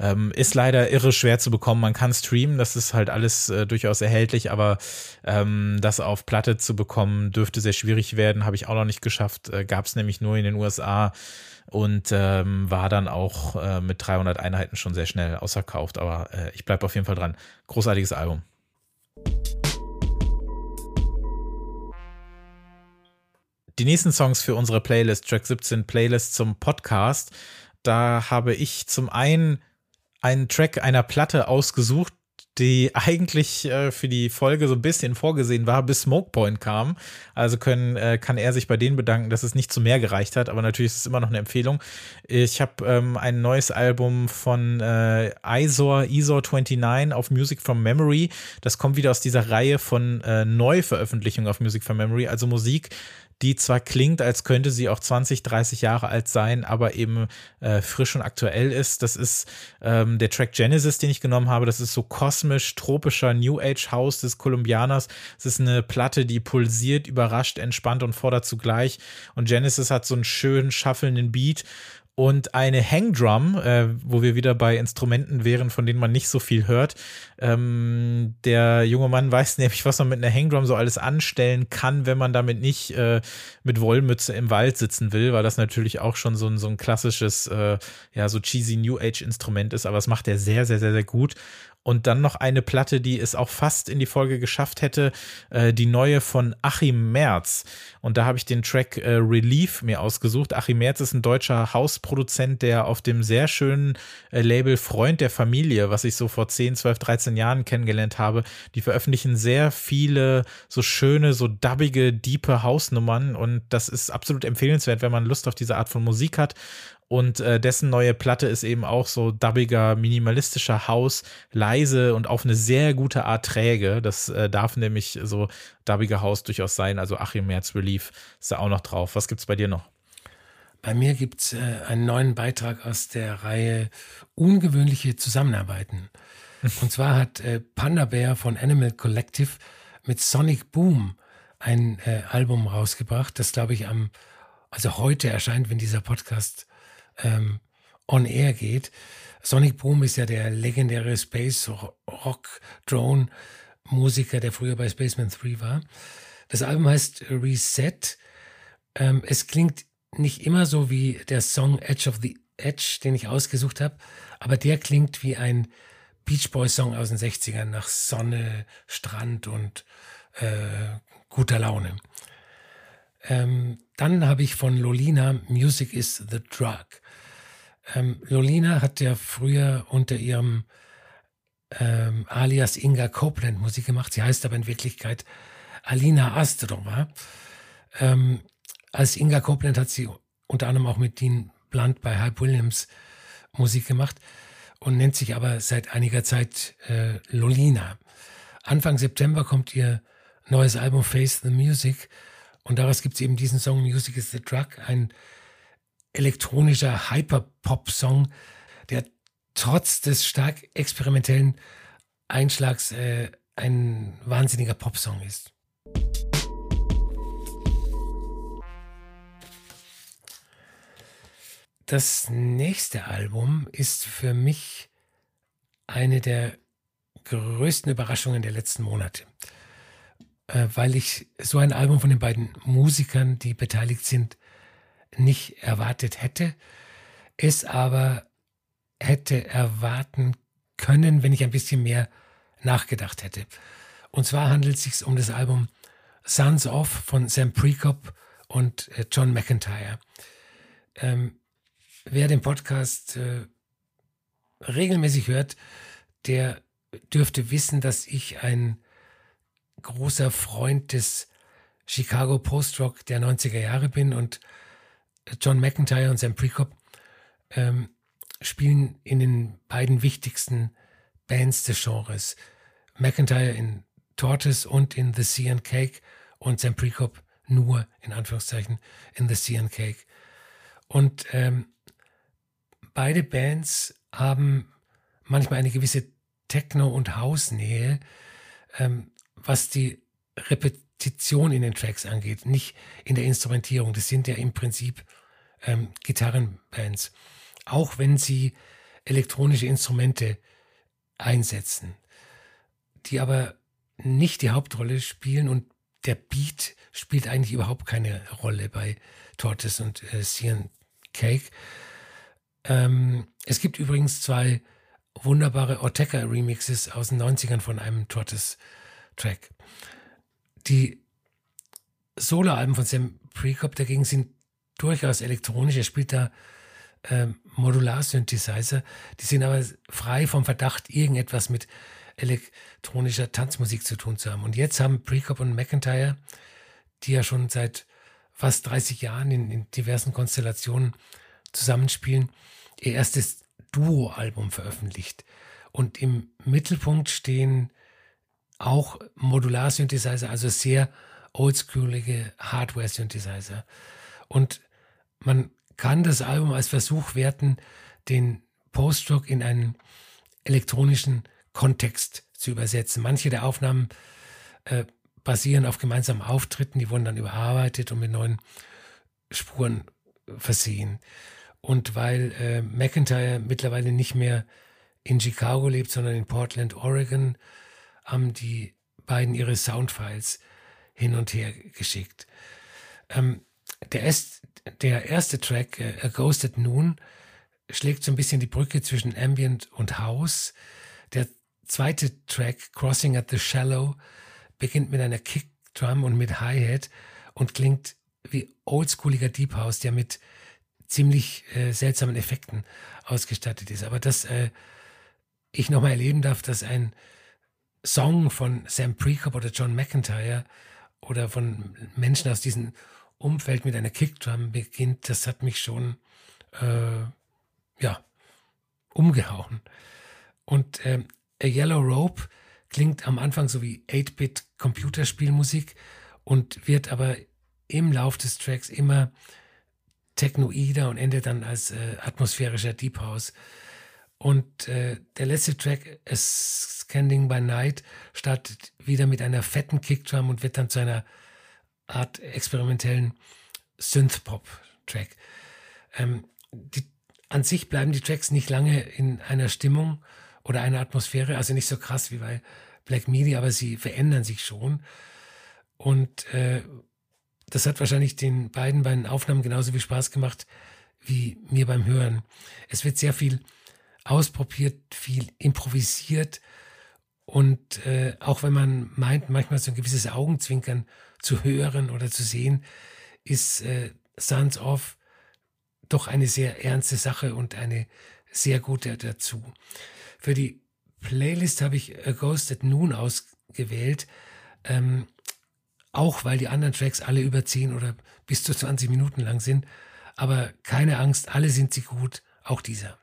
Ähm, ist leider irre schwer zu bekommen. Man kann streamen, das ist halt alles äh, durchaus erhältlich, aber ähm, das auf Platte zu bekommen, dürfte sehr schwierig werden. Habe ich auch noch nicht geschafft. Äh, Gab es nämlich nur in den USA und ähm, war dann auch äh, mit 300 Einheiten schon sehr schnell ausverkauft. Aber äh, ich bleibe auf jeden Fall dran. Großartiges Album. Die nächsten Songs für unsere Playlist, Track 17 Playlist zum Podcast, da habe ich zum einen einen Track einer Platte ausgesucht, die eigentlich äh, für die Folge so ein bisschen vorgesehen war, bis Smokepoint kam. Also können, äh, kann er sich bei denen bedanken, dass es nicht zu mehr gereicht hat, aber natürlich ist es immer noch eine Empfehlung. Ich habe ähm, ein neues Album von äh, Isor, Isor 29 auf Music from Memory. Das kommt wieder aus dieser Reihe von äh, Neuveröffentlichungen auf Music from Memory, also Musik, die zwar klingt, als könnte sie auch 20, 30 Jahre alt sein, aber eben äh, frisch und aktuell ist. Das ist ähm, der Track Genesis, den ich genommen habe. Das ist so kosmisch, tropischer New Age House des Kolumbianers. Es ist eine Platte, die pulsiert, überrascht, entspannt und fordert zugleich. Und Genesis hat so einen schönen, schaffelnden Beat und eine Hangdrum, äh, wo wir wieder bei Instrumenten wären, von denen man nicht so viel hört. Ähm, der junge Mann weiß nämlich, was man mit einer Hangdrum so alles anstellen kann, wenn man damit nicht äh, mit Wollmütze im Wald sitzen will, weil das natürlich auch schon so ein, so ein klassisches, äh, ja, so cheesy New Age Instrument ist, aber das macht er sehr, sehr, sehr, sehr gut. Und dann noch eine Platte, die es auch fast in die Folge geschafft hätte, äh, die neue von Achim Merz. Und da habe ich den Track äh, Relief mir ausgesucht. Achim Merz ist ein deutscher Hausproduzent, der auf dem sehr schönen äh, Label Freund der Familie, was ich so vor 10, 12, 13 Jahren kennengelernt habe, die veröffentlichen sehr viele so schöne, so dubbige, diepe Hausnummern. Und das ist absolut empfehlenswert, wenn man Lust auf diese Art von Musik hat. Und äh, dessen neue Platte ist eben auch so dubbiger, minimalistischer Haus, leise und auf eine sehr gute Art träge. Das äh, darf nämlich so dubbiger Haus durchaus sein. Also Achim Merz Relief ist da auch noch drauf. Was gibt's bei dir noch? Bei mir gibt's äh, einen neuen Beitrag aus der Reihe Ungewöhnliche Zusammenarbeiten. Und zwar hat äh, Panda Bear von Animal Collective mit Sonic Boom ein äh, Album rausgebracht, das glaube ich am, also heute erscheint, wenn dieser Podcast ähm, on air geht. Sonic Boom ist ja der legendäre Space Rock Drone Musiker, der früher bei Spaceman 3 war. Das Album heißt Reset. Ähm, es klingt nicht immer so wie der Song Edge of the Edge, den ich ausgesucht habe, aber der klingt wie ein Beach Boy Song aus den 60ern nach Sonne, Strand und äh, guter Laune. Ähm, dann habe ich von Lolina Music is the Drug. Ähm, Lolina hat ja früher unter ihrem ähm, alias Inga Copeland Musik gemacht. Sie heißt aber in Wirklichkeit Alina Astrova. Ähm, als Inga Copeland hat sie unter anderem auch mit Dean Blunt bei Hype Williams Musik gemacht und nennt sich aber seit einiger Zeit äh, Lolina. Anfang September kommt ihr neues Album Face the Music und daraus gibt es eben diesen Song Music is the Drug, ein elektronischer Hyperpop-Song, der trotz des stark experimentellen Einschlags äh, ein wahnsinniger Popsong ist. Das nächste Album ist für mich eine der größten Überraschungen der letzten Monate, weil ich so ein Album von den beiden Musikern, die beteiligt sind, nicht erwartet hätte, es aber hätte erwarten können, wenn ich ein bisschen mehr nachgedacht hätte. Und zwar handelt es sich um das Album Sons of von Sam Prekop und äh, John McIntyre. Ähm, wer den Podcast äh, regelmäßig hört, der dürfte wissen, dass ich ein großer Freund des Chicago Post-Rock der 90er Jahre bin und John McIntyre und Sam Prekop ähm, spielen in den beiden wichtigsten Bands des Genres. McIntyre in Tortoise und in The Sea and Cake und Sam Prekop nur in Anführungszeichen in The Sea and Cake. Und ähm, beide Bands haben manchmal eine gewisse Techno- und Hausnähe, ähm, was die Repetition in den Tracks angeht, nicht in der Instrumentierung. Das sind ja im Prinzip ähm, Gitarrenbands, auch wenn sie elektronische Instrumente einsetzen, die aber nicht die Hauptrolle spielen und der Beat spielt eigentlich überhaupt keine Rolle bei Tortoise und äh, Cian Cake. Ähm, es gibt übrigens zwei wunderbare Ortega-Remixes aus den 90ern von einem Tortoise-Track. Die Solo-Alben von Sam Prekop dagegen sind durchaus elektronisch. Er spielt da äh, Modular-Synthesizer. Die sind aber frei vom Verdacht, irgendetwas mit elektronischer Tanzmusik zu tun zu haben. Und jetzt haben Prekop und McIntyre, die ja schon seit fast 30 Jahren in, in diversen Konstellationen zusammenspielen, ihr erstes Duo-Album veröffentlicht. Und im Mittelpunkt stehen auch Modular-Synthesizer, also sehr oldschoolige Hardware-Synthesizer. Und man kann das Album als Versuch werten, den Post-Rock in einen elektronischen Kontext zu übersetzen. Manche der Aufnahmen äh, basieren auf gemeinsamen Auftritten, die wurden dann überarbeitet und mit neuen Spuren versehen. Und weil äh, McIntyre mittlerweile nicht mehr in Chicago lebt, sondern in Portland, Oregon, haben die beiden ihre Soundfiles hin und her geschickt. Ähm, der, Est, der erste Track, äh, A Ghosted Noon, schlägt so ein bisschen die Brücke zwischen Ambient und House. Der zweite Track, Crossing at the Shallow, beginnt mit einer Kickdrum und mit Hi-Hat und klingt wie oldschooliger Deep House, der mit ziemlich äh, seltsamen Effekten ausgestattet ist. Aber dass äh, ich nochmal erleben darf, dass ein Song von Sam Prekop oder John McIntyre oder von Menschen aus diesem Umfeld mit einer Kickdrum beginnt, das hat mich schon äh, ja umgehauen. Und äh, A Yellow Rope klingt am Anfang so wie 8-Bit Computerspielmusik und wird aber im Lauf des Tracks immer technoider und endet dann als äh, atmosphärischer Deep House. Und äh, der letzte Track, A Scanning by Night, startet wieder mit einer fetten Kickdrum und wird dann zu einer Art experimentellen Synth-Pop-Track. Ähm, an sich bleiben die Tracks nicht lange in einer Stimmung oder einer Atmosphäre, also nicht so krass wie bei Black Media, aber sie verändern sich schon. Und äh, das hat wahrscheinlich den beiden bei den Aufnahmen genauso viel Spaß gemacht wie mir beim Hören. Es wird sehr viel ausprobiert, viel improvisiert und äh, auch wenn man meint, manchmal so ein gewisses Augenzwinkern zu hören oder zu sehen, ist äh, Sons of doch eine sehr ernste Sache und eine sehr gute dazu. Für die Playlist habe ich A Ghost at Noon ausgewählt. Ähm, auch weil die anderen Tracks alle über 10 oder bis zu 20 Minuten lang sind. Aber keine Angst, alle sind sie gut, auch dieser.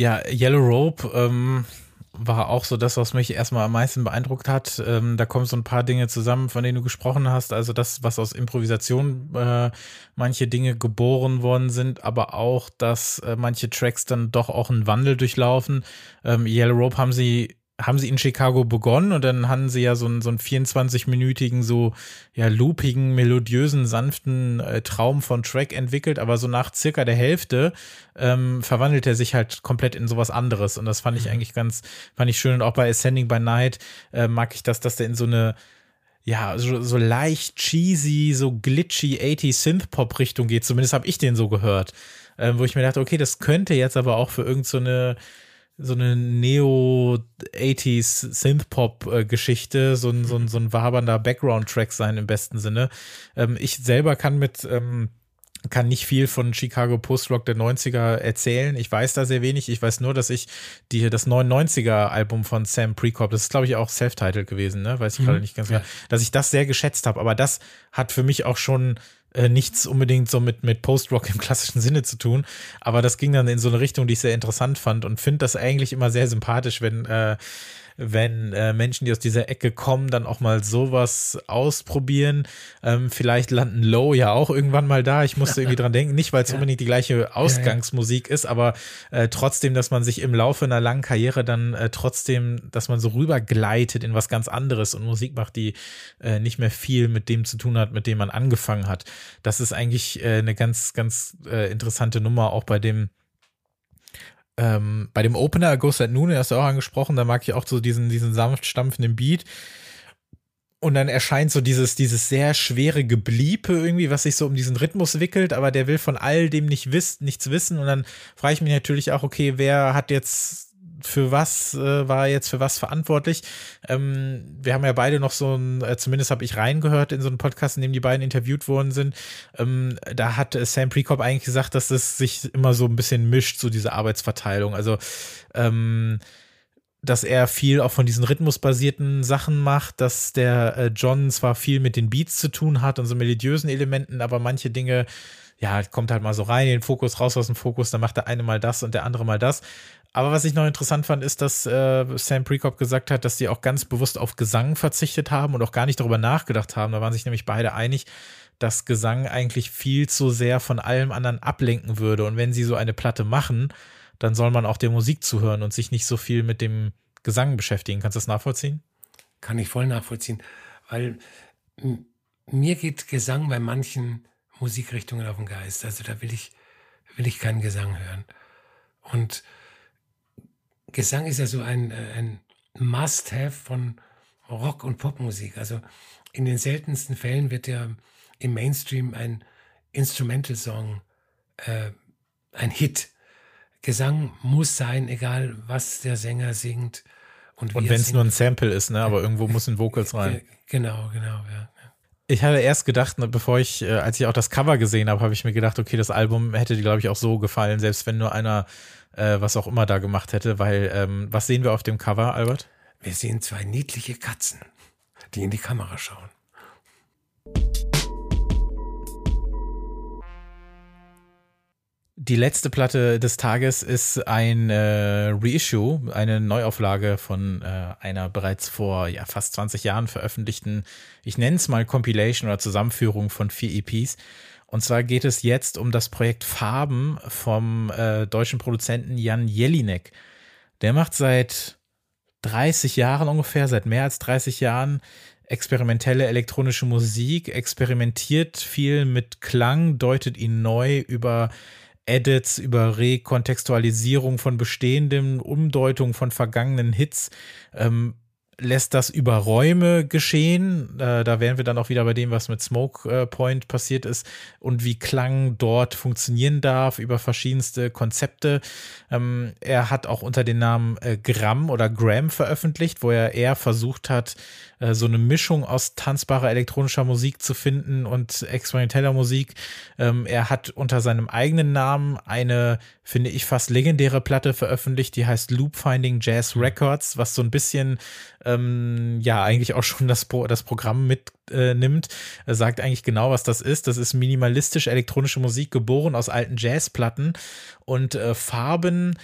Ja, Yellow Rope ähm, war auch so das, was mich erstmal am meisten beeindruckt hat. Ähm, da kommen so ein paar Dinge zusammen, von denen du gesprochen hast. Also das, was aus Improvisation äh, manche Dinge geboren worden sind, aber auch, dass äh, manche Tracks dann doch auch einen Wandel durchlaufen. Ähm, Yellow Rope haben sie haben sie in Chicago begonnen und dann haben sie ja so einen, so einen 24-minütigen, so ja, loopigen, melodiösen, sanften äh, Traum von Track entwickelt, aber so nach circa der Hälfte ähm, verwandelt er sich halt komplett in sowas anderes und das fand ich mhm. eigentlich ganz, fand ich schön und auch bei Ascending by Night äh, mag ich das, dass der in so eine ja, so, so leicht cheesy, so glitchy 80 Synth-Pop-Richtung geht. Zumindest habe ich den so gehört. Ähm, wo ich mir dachte, okay, das könnte jetzt aber auch für irgendeine so so eine Neo-80s Synth-Pop-Geschichte, so ein, so ein, so ein wabernder Background-Track sein im besten Sinne. Ähm, ich selber kann mit, ähm, kann nicht viel von Chicago Post-Rock der 90er erzählen. Ich weiß da sehr wenig. Ich weiß nur, dass ich die, das 99er Album von Sam Prekop, das ist glaube ich auch Self-Titled gewesen, ne? Weiß ich mhm. gerade nicht ganz genau, dass ich das sehr geschätzt habe. Aber das hat für mich auch schon äh, nichts unbedingt so mit, mit Post-Rock im klassischen Sinne zu tun. Aber das ging dann in so eine Richtung, die ich sehr interessant fand und finde das eigentlich immer sehr sympathisch, wenn äh, wenn äh, Menschen, die aus dieser Ecke kommen, dann auch mal sowas ausprobieren. Ähm, vielleicht landen Low ja auch irgendwann mal da. Ich musste irgendwie dran denken, nicht weil es ja. unbedingt die gleiche Ausgangsmusik ja, ja. ist, aber äh, trotzdem, dass man sich im Laufe einer langen Karriere dann äh, trotzdem, dass man so rübergleitet in was ganz anderes und Musik macht, die äh, nicht mehr viel mit dem zu tun hat, mit dem man angefangen hat. Das ist eigentlich äh, eine ganz, ganz äh, interessante Nummer, auch bei dem ähm, bei dem Opener Ghost at Noon, hast du auch angesprochen, da mag ich auch so diesen, diesen sanft stampfenden Beat. Und dann erscheint so dieses, dieses sehr schwere Gebliepe irgendwie, was sich so um diesen Rhythmus wickelt, aber der will von all dem nicht wiss, nichts wissen. Und dann frage ich mich natürlich auch, okay, wer hat jetzt für was äh, war jetzt für was verantwortlich. Ähm, wir haben ja beide noch so ein, äh, zumindest habe ich reingehört in so einen Podcast, in dem die beiden interviewt worden sind. Ähm, da hat äh, Sam Prekop eigentlich gesagt, dass es sich immer so ein bisschen mischt, so diese Arbeitsverteilung. Also ähm, dass er viel auch von diesen rhythmusbasierten Sachen macht, dass der äh, John zwar viel mit den Beats zu tun hat und so melodiösen Elementen, aber manche Dinge ja, kommt halt mal so rein in den Fokus, raus aus dem Fokus, dann macht der eine mal das und der andere mal das. Aber was ich noch interessant fand, ist, dass äh, Sam Prekop gesagt hat, dass sie auch ganz bewusst auf Gesang verzichtet haben und auch gar nicht darüber nachgedacht haben. Da waren sich nämlich beide einig, dass Gesang eigentlich viel zu sehr von allem anderen ablenken würde. Und wenn sie so eine Platte machen, dann soll man auch der Musik zuhören und sich nicht so viel mit dem Gesang beschäftigen. Kannst du das nachvollziehen? Kann ich voll nachvollziehen, weil mir geht Gesang bei manchen Musikrichtungen auf den Geist. Also da will ich, will ich keinen Gesang hören. Und Gesang ist ja so ein, äh, ein Must-Have von Rock- und Popmusik. Also in den seltensten Fällen wird ja im Mainstream ein Instrumental-Song äh, ein Hit. Gesang muss sein, egal was der Sänger singt. Und, und wenn es nur ein Sample ist, ne? aber irgendwo muss ein Vocals rein. Genau, genau, ja. Ich hatte erst gedacht, ne, bevor ich, äh, als ich auch das Cover gesehen habe, habe ich mir gedacht, okay, das Album hätte dir, glaube ich, auch so gefallen, selbst wenn nur einer äh, was auch immer da gemacht hätte, weil ähm, was sehen wir auf dem Cover, Albert? Wir sehen zwei niedliche Katzen, die in die Kamera schauen. Die letzte Platte des Tages ist ein äh, Reissue, eine Neuauflage von äh, einer bereits vor ja, fast 20 Jahren veröffentlichten, ich nenne es mal Compilation oder Zusammenführung von vier EPs. Und zwar geht es jetzt um das Projekt Farben vom äh, deutschen Produzenten Jan Jelinek. Der macht seit 30 Jahren ungefähr, seit mehr als 30 Jahren experimentelle elektronische Musik, experimentiert viel mit Klang, deutet ihn neu über Edits, über Rekontextualisierung von bestehendem, Umdeutung von vergangenen Hits, ähm, lässt das über Räume geschehen. Äh, da wären wir dann auch wieder bei dem, was mit Smoke äh, Point passiert ist und wie Klang dort funktionieren darf über verschiedenste Konzepte. Ähm, er hat auch unter dem Namen äh, Gram oder Gram veröffentlicht, wo er eher versucht hat, äh, so eine Mischung aus tanzbarer elektronischer Musik zu finden und experimenteller Musik. Ähm, er hat unter seinem eigenen Namen eine, finde ich, fast legendäre Platte veröffentlicht, die heißt Loop Finding Jazz Records, was so ein bisschen ähm, ja eigentlich auch schon das, Pro das Programm mitnimmt. Äh, er sagt eigentlich genau, was das ist. Das ist minimalistisch elektronische Musik, geboren aus alten Jazzplatten und äh, Farben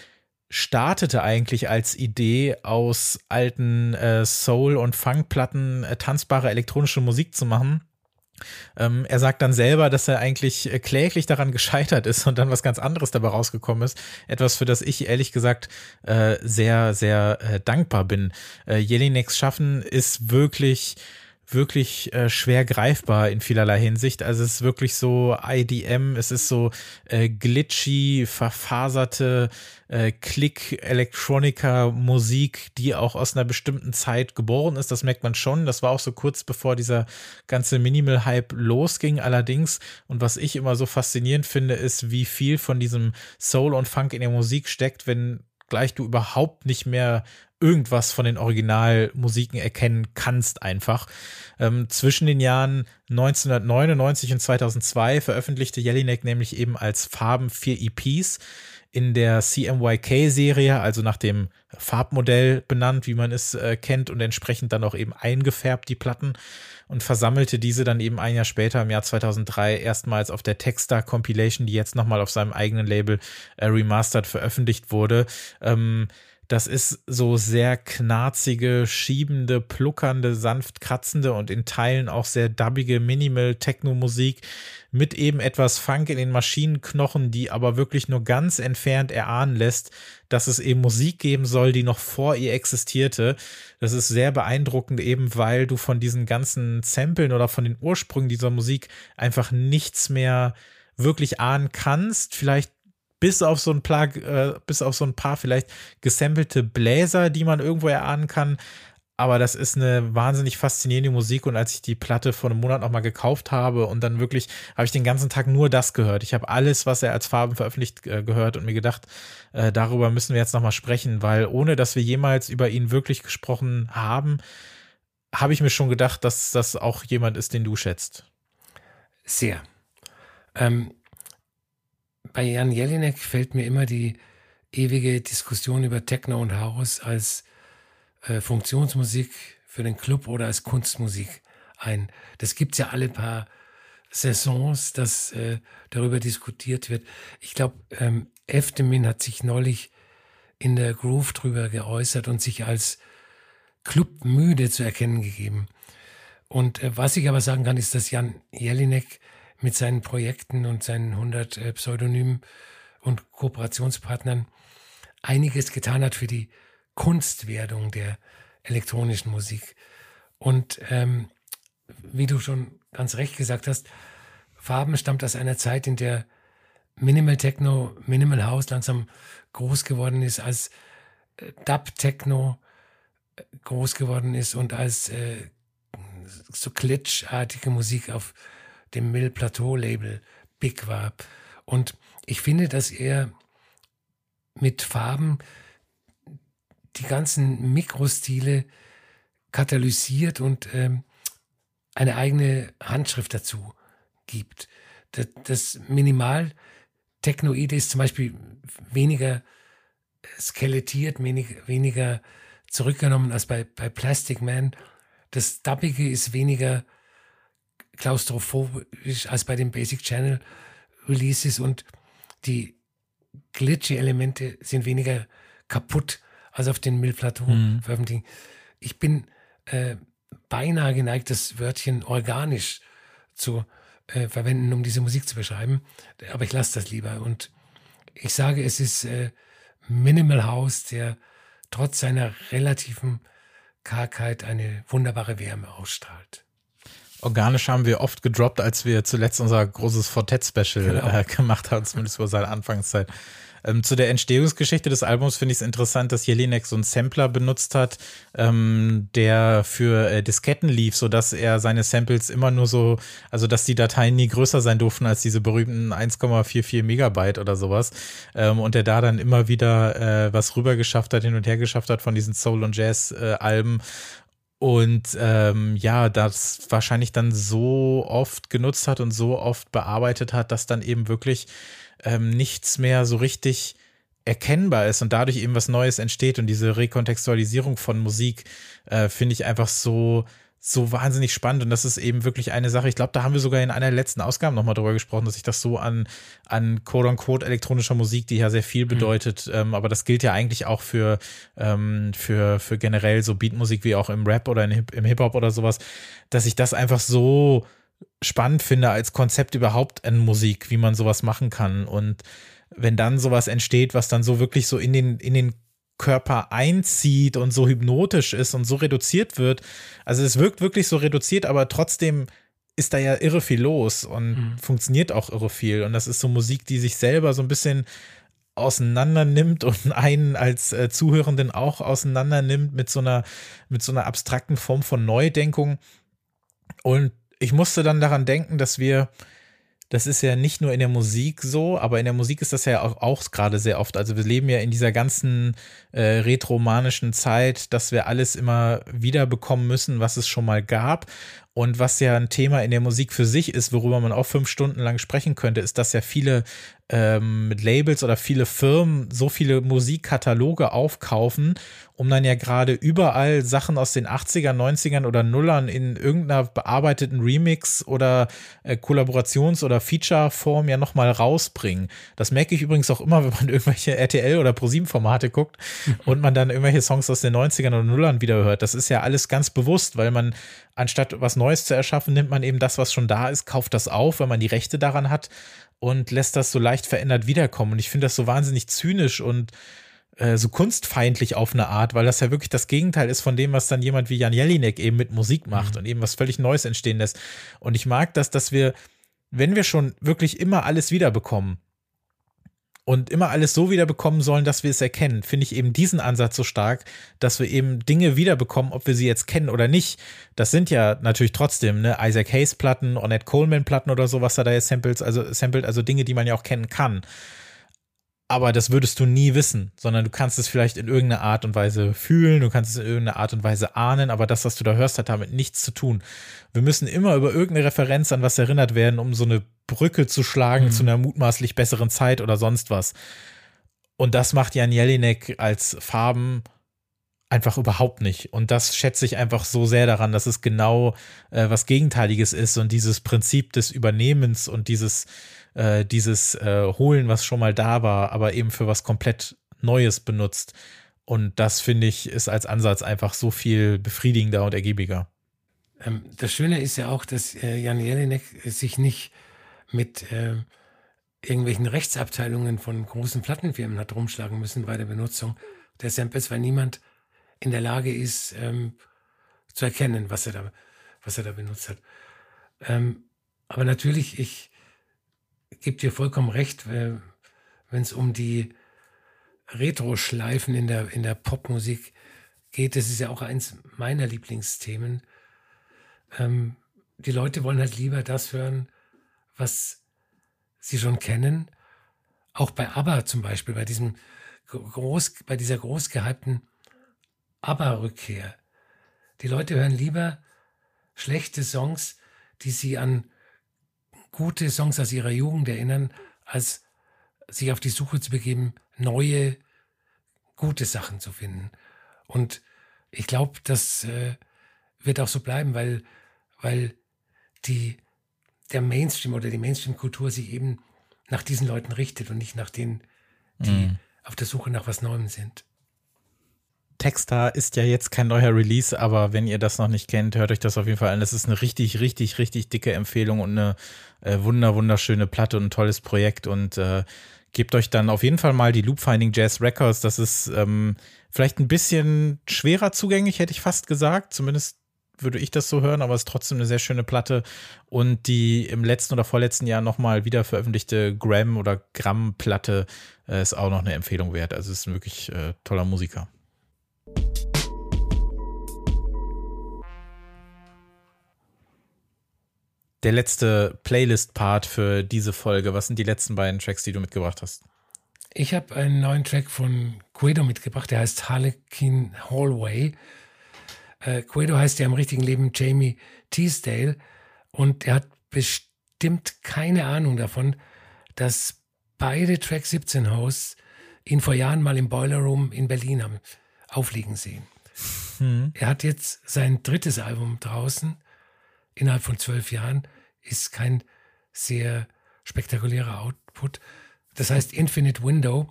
startete eigentlich als Idee aus alten äh, Soul- und Funkplatten äh, tanzbare elektronische Musik zu machen Ähm, er sagt dann selber, dass er eigentlich äh, kläglich daran gescheitert ist und dann was ganz anderes dabei rausgekommen ist. Etwas, für das ich ehrlich gesagt äh, sehr, sehr äh, dankbar bin. Äh, Jelineks Schaffen ist wirklich wirklich äh, schwer greifbar in vielerlei Hinsicht. Also es ist wirklich so IDM, es ist so äh, glitchy, verfaserte äh, Click-Electronica-Musik, die auch aus einer bestimmten Zeit geboren ist. Das merkt man schon. Das war auch so kurz bevor dieser ganze Minimal-Hype losging. Allerdings, und was ich immer so faszinierend finde, ist, wie viel von diesem Soul und Funk in der Musik steckt, wenn gleich du überhaupt nicht mehr irgendwas von den Originalmusiken erkennen kannst einfach. Ähm, zwischen den Jahren 1999 und 2002 veröffentlichte Jelinek nämlich eben als Farben vier EPs in der CMYK-Serie, also nach dem Farbmodell benannt, wie man es äh, kennt und entsprechend dann auch eben eingefärbt, die Platten und versammelte diese dann eben ein Jahr später im Jahr 2003 erstmals auf der Textar Compilation, die jetzt nochmal auf seinem eigenen Label äh, remastered veröffentlicht wurde. Ähm, das ist so sehr knarzige, schiebende, pluckernde, sanft kratzende und in Teilen auch sehr dubbige Minimal-Techno-Musik mit eben etwas Funk in den Maschinenknochen, die aber wirklich nur ganz entfernt erahnen lässt, dass es eben Musik geben soll, die noch vor ihr existierte. Das ist sehr beeindruckend eben, weil du von diesen ganzen Samplen oder von den Ursprüngen dieser Musik einfach nichts mehr wirklich ahnen kannst. Vielleicht bis auf so ein paar, äh, bis auf so ein paar vielleicht gesampelte Bläser, die man irgendwo erahnen kann. Aber das ist eine wahnsinnig faszinierende Musik und als ich die Platte vor einem Monat nochmal gekauft habe und dann wirklich habe ich den ganzen Tag nur das gehört. Ich habe alles, was er als Farben veröffentlicht, äh, gehört und mir gedacht, äh, darüber müssen wir jetzt nochmal sprechen, weil ohne dass wir jemals über ihn wirklich gesprochen haben, habe ich mir schon gedacht, dass das auch jemand ist, den du schätzt. Sehr. Ähm, bei Jan Jelinek fällt mir immer die ewige Diskussion über Techno und House als äh, Funktionsmusik für den Club oder als Kunstmusik ein. Das gibt es ja alle paar Saisons, dass äh, darüber diskutiert wird. Ich glaube, ähm, Eftemin hat sich neulich in der Groove drüber geäußert und sich als clubmüde zu erkennen gegeben. Und äh, was ich aber sagen kann, ist, dass Jan Jelinek mit seinen Projekten und seinen 100 äh, Pseudonymen und Kooperationspartnern einiges getan hat für die Kunstwerdung der elektronischen Musik. Und ähm, wie du schon ganz recht gesagt hast, Farben stammt aus einer Zeit, in der Minimal Techno, Minimal House langsam groß geworden ist, als äh, Dub Techno äh, groß geworden ist und als äh, so glitchartige Musik auf dem Mill Plateau Label big war. Und ich finde, dass er mit Farben die ganzen Mikrostile katalysiert und ähm, eine eigene Handschrift dazu gibt. Das, das Minimal Technoide ist zum Beispiel weniger skelettiert, wenig, weniger zurückgenommen als bei, bei Plastic Man. Das Dubbige ist weniger klaustrophobisch als bei den Basic Channel Releases und die glitchy Elemente sind weniger kaputt als auf den Mill-Plateau mhm. veröffentlichen. Ich bin äh, beinahe geneigt, das Wörtchen organisch zu äh, verwenden, um diese Musik zu beschreiben. Aber ich lasse das lieber. Und ich sage, es ist äh, Minimal House, der trotz seiner relativen Kargheit eine wunderbare Wärme ausstrahlt. Organisch haben wir oft gedroppt, als wir zuletzt unser großes Fortet-Special genau. äh, gemacht haben, zumindest über seine Anfangszeit. Ähm, zu der Entstehungsgeschichte des Albums finde ich es interessant, dass Jelinek so einen Sampler benutzt hat, ähm, der für äh, Disketten lief, sodass er seine Samples immer nur so, also dass die Dateien nie größer sein durften als diese berühmten 1,44 Megabyte oder sowas. Ähm, und er da dann immer wieder äh, was rüber geschafft hat, hin und her geschafft hat von diesen Soul- und Jazz-Alben. Und ähm, ja, das wahrscheinlich dann so oft genutzt hat und so oft bearbeitet hat, dass dann eben wirklich ähm, nichts mehr so richtig erkennbar ist und dadurch eben was Neues entsteht. Und diese Rekontextualisierung von Musik äh, finde ich einfach so, so wahnsinnig spannend und das ist eben wirklich eine Sache. Ich glaube, da haben wir sogar in einer der letzten Ausgaben nochmal drüber gesprochen, dass ich das so an, an quote-unquote elektronischer Musik, die ja sehr viel mhm. bedeutet, mhm. ähm, aber das gilt ja eigentlich auch für, ähm, für, für generell so Beatmusik wie auch im Rap oder im Hip-Hop oder sowas, dass ich das einfach so spannend finde als Konzept überhaupt an Musik, wie man sowas machen kann. Und wenn dann sowas entsteht, was dann so wirklich so in den, in den Körper einzieht und so hypnotisch ist und so reduziert wird. Also es wirkt wirklich so reduziert, aber trotzdem ist da ja irre viel los und mhm. funktioniert auch irre viel. Und das ist so Musik, die sich selber so ein bisschen auseinander nimmt und einen als äh, Zuhörenden auch auseinander nimmt mit so einer, mit so einer abstrakten Form von Neudenkung. Und ich musste dann daran denken, dass wir das ist ja nicht nur in der Musik so, aber in der Musik ist das ja auch, auch gerade sehr oft. Also wir leben ja in dieser ganzen äh, retromanischen Zeit, dass wir alles immer wieder bekommen müssen, was es schon mal gab. Und was ja ein Thema in der Musik für sich ist, worüber man auch fünf Stunden lang sprechen könnte, ist, dass ja viele ähm, Labels oder viele Firmen so viele Musikkataloge aufkaufen, um dann ja gerade überall Sachen aus den 80er, 90ern oder Nullern in irgendeiner bearbeiteten Remix oder äh, Kollaborations- oder Feature-Form ja nochmal rausbringen. Das merke ich übrigens auch immer, wenn man irgendwelche RTL- oder ProSieben-Formate guckt und man dann irgendwelche Songs aus den 90ern oder Nullern wieder hört. Das ist ja alles ganz bewusst, weil man anstatt was Neues zu erschaffen, nimmt man eben das, was schon da ist, kauft das auf, wenn man die Rechte daran hat und lässt das so leicht verändert wiederkommen. Und ich finde das so wahnsinnig zynisch und äh, so kunstfeindlich auf eine Art, weil das ja wirklich das Gegenteil ist von dem, was dann jemand wie Jan Jelinek eben mit Musik macht mhm. und eben was völlig Neues entstehen lässt. Und ich mag das, dass wir, wenn wir schon wirklich immer alles wiederbekommen, und immer alles so wiederbekommen sollen, dass wir es erkennen, finde ich eben diesen Ansatz so stark, dass wir eben Dinge wiederbekommen, ob wir sie jetzt kennen oder nicht. Das sind ja natürlich trotzdem, ne, Isaac Hayes Platten, Ornette Coleman Platten oder so, was er da jetzt samples, also samplet, also Dinge, die man ja auch kennen kann aber das würdest du nie wissen, sondern du kannst es vielleicht in irgendeiner Art und Weise fühlen, du kannst es in irgendeiner Art und Weise ahnen, aber das, was du da hörst, hat damit nichts zu tun. Wir müssen immer über irgendeine Referenz an was erinnert werden, um so eine Brücke zu schlagen mhm. zu einer mutmaßlich besseren Zeit oder sonst was. Und das macht Jan Jelinek als Farben einfach überhaupt nicht. Und das schätze ich einfach so sehr daran, dass es genau äh, was Gegenteiliges ist und dieses Prinzip des Übernehmens und dieses äh, dieses äh, Holen, was schon mal da war, aber eben für was komplett Neues benutzt. Und das finde ich ist als Ansatz einfach so viel befriedigender und ergiebiger. Ähm, das Schöne ist ja auch, dass äh, Jan Jelinek sich nicht mit äh, irgendwelchen Rechtsabteilungen von großen Plattenfirmen hat rumschlagen müssen bei der Benutzung der Samples, weil niemand in der Lage ist, ähm, zu erkennen, was er da, was er da benutzt hat. Ähm, aber natürlich, ich gebe dir vollkommen recht, wenn es um die Retro-Schleifen in der, in der Popmusik geht. Das ist ja auch eins meiner Lieblingsthemen. Ähm, die Leute wollen halt lieber das hören, was sie schon kennen. Auch bei ABBA zum Beispiel, bei diesem groß, bei dieser groß gehypten ABBA-Rückkehr. Die Leute hören lieber schlechte Songs, die sie an gute Songs aus ihrer Jugend erinnern, als sich auf die Suche zu begeben, neue, gute Sachen zu finden. Und ich glaube, das äh, wird auch so bleiben, weil, weil die, der Mainstream oder die Mainstream-Kultur sich eben nach diesen Leuten richtet und nicht nach denen, die mm. auf der Suche nach was Neuem sind. Texter ist ja jetzt kein neuer Release, aber wenn ihr das noch nicht kennt, hört euch das auf jeden Fall an. Das ist eine richtig, richtig, richtig dicke Empfehlung und eine äh, wunder, wunderschöne Platte und ein tolles Projekt und äh, gebt euch dann auf jeden Fall mal die Loop Finding Jazz Records. Das ist ähm, vielleicht ein bisschen schwerer zugänglich, hätte ich fast gesagt. Zumindest würde ich das so hören, aber es ist trotzdem eine sehr schöne Platte. Und die im letzten oder vorletzten Jahr nochmal wieder veröffentlichte Gram- oder Gramm-Platte äh, ist auch noch eine Empfehlung wert. Also ist ein wirklich äh, toller Musiker. Der letzte Playlist-Part für diese Folge. Was sind die letzten beiden Tracks, die du mitgebracht hast? Ich habe einen neuen Track von Quedo mitgebracht, der heißt Harlequin Hallway. Äh, Quedo heißt ja im richtigen Leben Jamie Teasdale und er hat bestimmt keine Ahnung davon, dass beide Track 17 Hosts ihn vor Jahren mal im Boiler Room in Berlin haben aufliegen sehen. Hm. Er hat jetzt sein drittes Album draußen, innerhalb von zwölf Jahren, ist kein sehr spektakulärer Output. Das heißt Infinite Window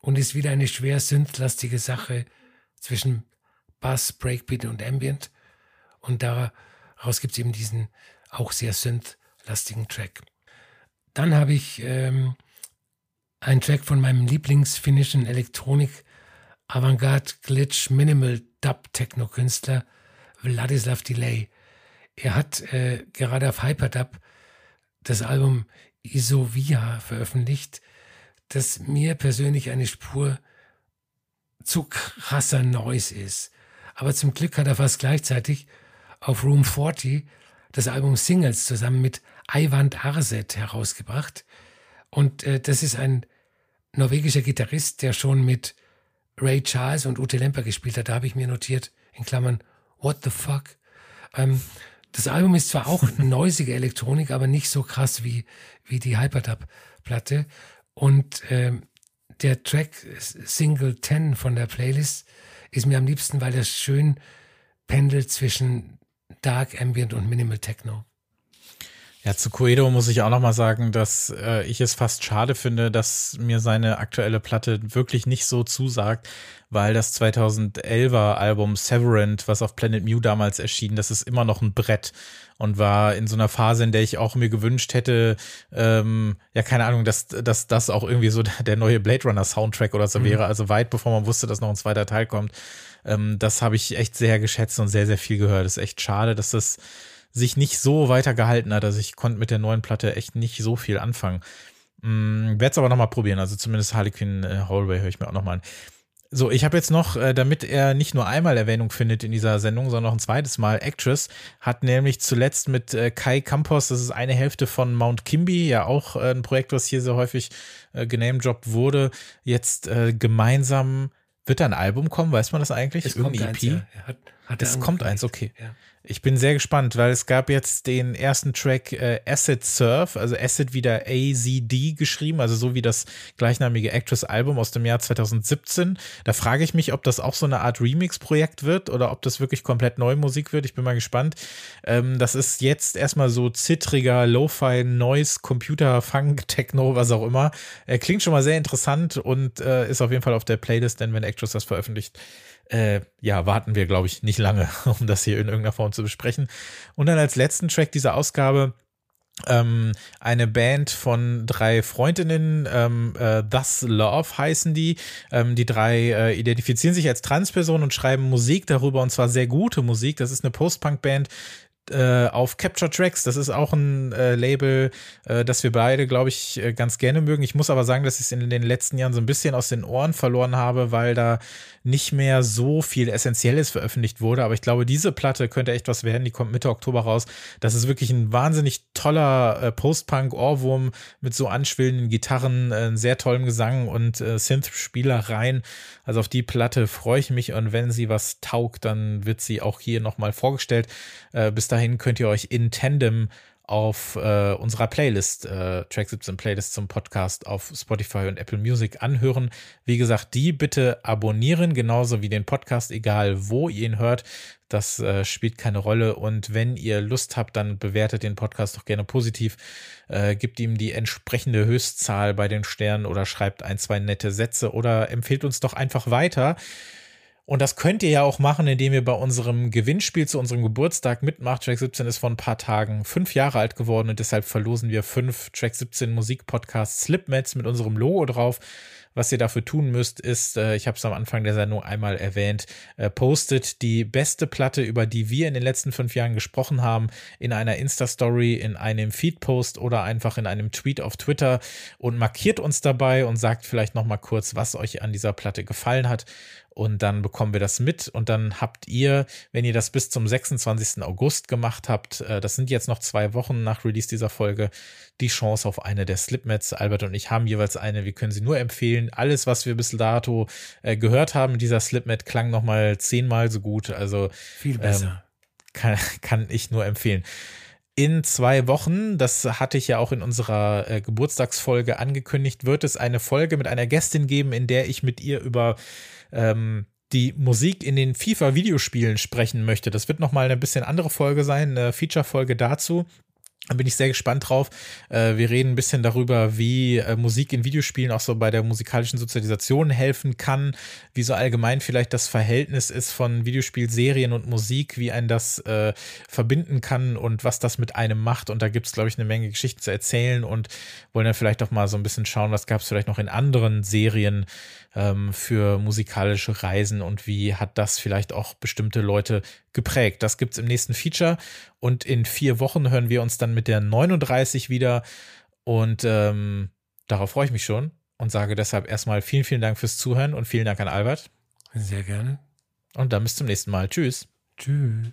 und ist wieder eine schwer synthlastige Sache zwischen Bass, Breakbeat und Ambient. Und daraus gibt es eben diesen auch sehr synth-lastigen Track. Dann habe ich ähm, einen Track von meinem Lieblingsfinnischen Elektronik Avantgarde Glitch Minimal Dub Techno Künstler Vladislav Delay. Er hat äh, gerade auf Hyperdub das Album Isovia veröffentlicht, das mir persönlich eine Spur zu krasser Noise ist. Aber zum Glück hat er fast gleichzeitig auf Room 40 das Album Singles zusammen mit Ayvand Arset herausgebracht. Und äh, das ist ein norwegischer Gitarrist, der schon mit Ray Charles und Ute Lemper gespielt hat. Da habe ich mir notiert, in Klammern, what the fuck? Ähm, das Album ist zwar auch neusige Elektronik, aber nicht so krass wie, wie die Hyperdub-Platte. Und ähm, der Track Single 10 von der Playlist ist mir am liebsten, weil er schön pendelt zwischen Dark Ambient und Minimal Techno. Ja, zu Coedo muss ich auch noch mal sagen, dass äh, ich es fast schade finde, dass mir seine aktuelle Platte wirklich nicht so zusagt, weil das 2011er Album Severant, was auf Planet Mew damals erschien, das ist immer noch ein Brett und war in so einer Phase, in der ich auch mir gewünscht hätte, ähm, ja, keine Ahnung, dass, dass das auch irgendwie so der neue Blade Runner Soundtrack oder so mhm. wäre, also weit bevor man wusste, dass noch ein zweiter Teil kommt. Ähm, das habe ich echt sehr geschätzt und sehr, sehr viel gehört. Das ist echt schade, dass das sich nicht so weiter gehalten hat. Also ich konnte mit der neuen Platte echt nicht so viel anfangen. Hm, Werde es aber nochmal probieren. Also zumindest Harlequin äh, Hallway höre ich mir auch nochmal an. So, ich habe jetzt noch, äh, damit er nicht nur einmal Erwähnung findet in dieser Sendung, sondern noch ein zweites Mal. Actress hat nämlich zuletzt mit äh, Kai Campos, das ist eine Hälfte von Mount Kimby, ja auch äh, ein Projekt, was hier sehr häufig äh, genamedroppt wurde, jetzt äh, gemeinsam wird da ein Album kommen, weiß man das eigentlich? Es kommt EP? Eins, ja. hat, hat es kommt eins, okay. Ja. Ich bin sehr gespannt, weil es gab jetzt den ersten Track äh, Acid Surf, also Acid wieder AZD geschrieben, also so wie das gleichnamige Actress-Album aus dem Jahr 2017. Da frage ich mich, ob das auch so eine Art Remix-Projekt wird oder ob das wirklich komplett neue Musik wird. Ich bin mal gespannt. Ähm, das ist jetzt erstmal so zittriger Lo-Fi, Noise, Computer, Funk, Techno, was auch immer. Äh, klingt schon mal sehr interessant und äh, ist auf jeden Fall auf der Playlist, denn wenn Actress das veröffentlicht, äh, ja, warten wir, glaube ich, nicht lange, um das hier in irgendeiner Form zu besprechen. Und dann als letzten Track dieser Ausgabe ähm, eine Band von drei Freundinnen, ähm, äh, Thus Love heißen die. Ähm, die drei äh, identifizieren sich als Transpersonen und schreiben Musik darüber und zwar sehr gute Musik. Das ist eine Post-Punk-Band, äh, auf Capture Tracks. Das ist auch ein äh, Label, äh, das wir beide, glaube ich, äh, ganz gerne mögen. Ich muss aber sagen, dass ich es in den letzten Jahren so ein bisschen aus den Ohren verloren habe, weil da nicht mehr so viel Essentielles veröffentlicht wurde. Aber ich glaube, diese Platte könnte echt was werden. Die kommt Mitte Oktober raus. Das ist wirklich ein wahnsinnig toller äh, Post-Punk-Ohrwurm mit so anschwillenden Gitarren, sehr tollem Gesang und Synth-Spielereien. Also auf die Platte freue ich mich und wenn sie was taugt, dann wird sie auch hier nochmal vorgestellt. Bis dahin könnt ihr euch in Tandem auf äh, unserer Playlist, äh, Track 17 Playlist zum Podcast auf Spotify und Apple Music anhören. Wie gesagt, die bitte abonnieren, genauso wie den Podcast, egal wo ihr ihn hört. Das äh, spielt keine Rolle. Und wenn ihr Lust habt, dann bewertet den Podcast doch gerne positiv. Äh, gibt ihm die entsprechende Höchstzahl bei den Sternen oder schreibt ein, zwei nette Sätze oder empfehlt uns doch einfach weiter. Und das könnt ihr ja auch machen, indem ihr bei unserem Gewinnspiel zu unserem Geburtstag mitmacht. Track 17 ist vor ein paar Tagen fünf Jahre alt geworden und deshalb verlosen wir fünf Track 17 Musikpodcasts Slipmats mit unserem Logo drauf. Was ihr dafür tun müsst, ist, äh, ich habe es am Anfang der Sendung einmal erwähnt, äh, postet die beste Platte, über die wir in den letzten fünf Jahren gesprochen haben, in einer Insta-Story, in einem Feed-Post oder einfach in einem Tweet auf Twitter und markiert uns dabei und sagt vielleicht nochmal kurz, was euch an dieser Platte gefallen hat und dann bekommen wir das mit und dann habt ihr, wenn ihr das bis zum 26. August gemacht habt, äh, das sind jetzt noch zwei Wochen nach Release dieser Folge, die Chance auf eine der Slipmats. Albert und ich haben jeweils eine, wir können sie nur empfehlen. Alles, was wir bis dato äh, gehört haben in dieser Slipmat, klang nochmal zehnmal so gut. Also viel besser. Ähm, kann, kann ich nur empfehlen in zwei Wochen, das hatte ich ja auch in unserer äh, Geburtstagsfolge angekündigt, wird es eine Folge mit einer Gästin geben, in der ich mit ihr über ähm, die Musik in den FIFA-Videospielen sprechen möchte. Das wird nochmal eine bisschen andere Folge sein, eine Feature-Folge dazu. Da bin ich sehr gespannt drauf. Äh, wir reden ein bisschen darüber, wie äh, Musik in Videospielen auch so bei der musikalischen Sozialisation helfen kann, wie so allgemein vielleicht das Verhältnis ist von Videospielserien und Musik, wie ein das äh, verbinden kann und was das mit einem macht. Und da gibt es, glaube ich, eine Menge Geschichten zu erzählen und wollen dann vielleicht auch mal so ein bisschen schauen, was gab es vielleicht noch in anderen Serien ähm, für musikalische Reisen und wie hat das vielleicht auch bestimmte Leute geprägt. Das gibt es im nächsten Feature und in vier Wochen hören wir uns dann mit der 39 wieder und ähm, darauf freue ich mich schon und sage deshalb erstmal vielen, vielen Dank fürs Zuhören und vielen Dank an Albert. Sehr gerne. Und dann bis zum nächsten Mal. Tschüss. Tschüss.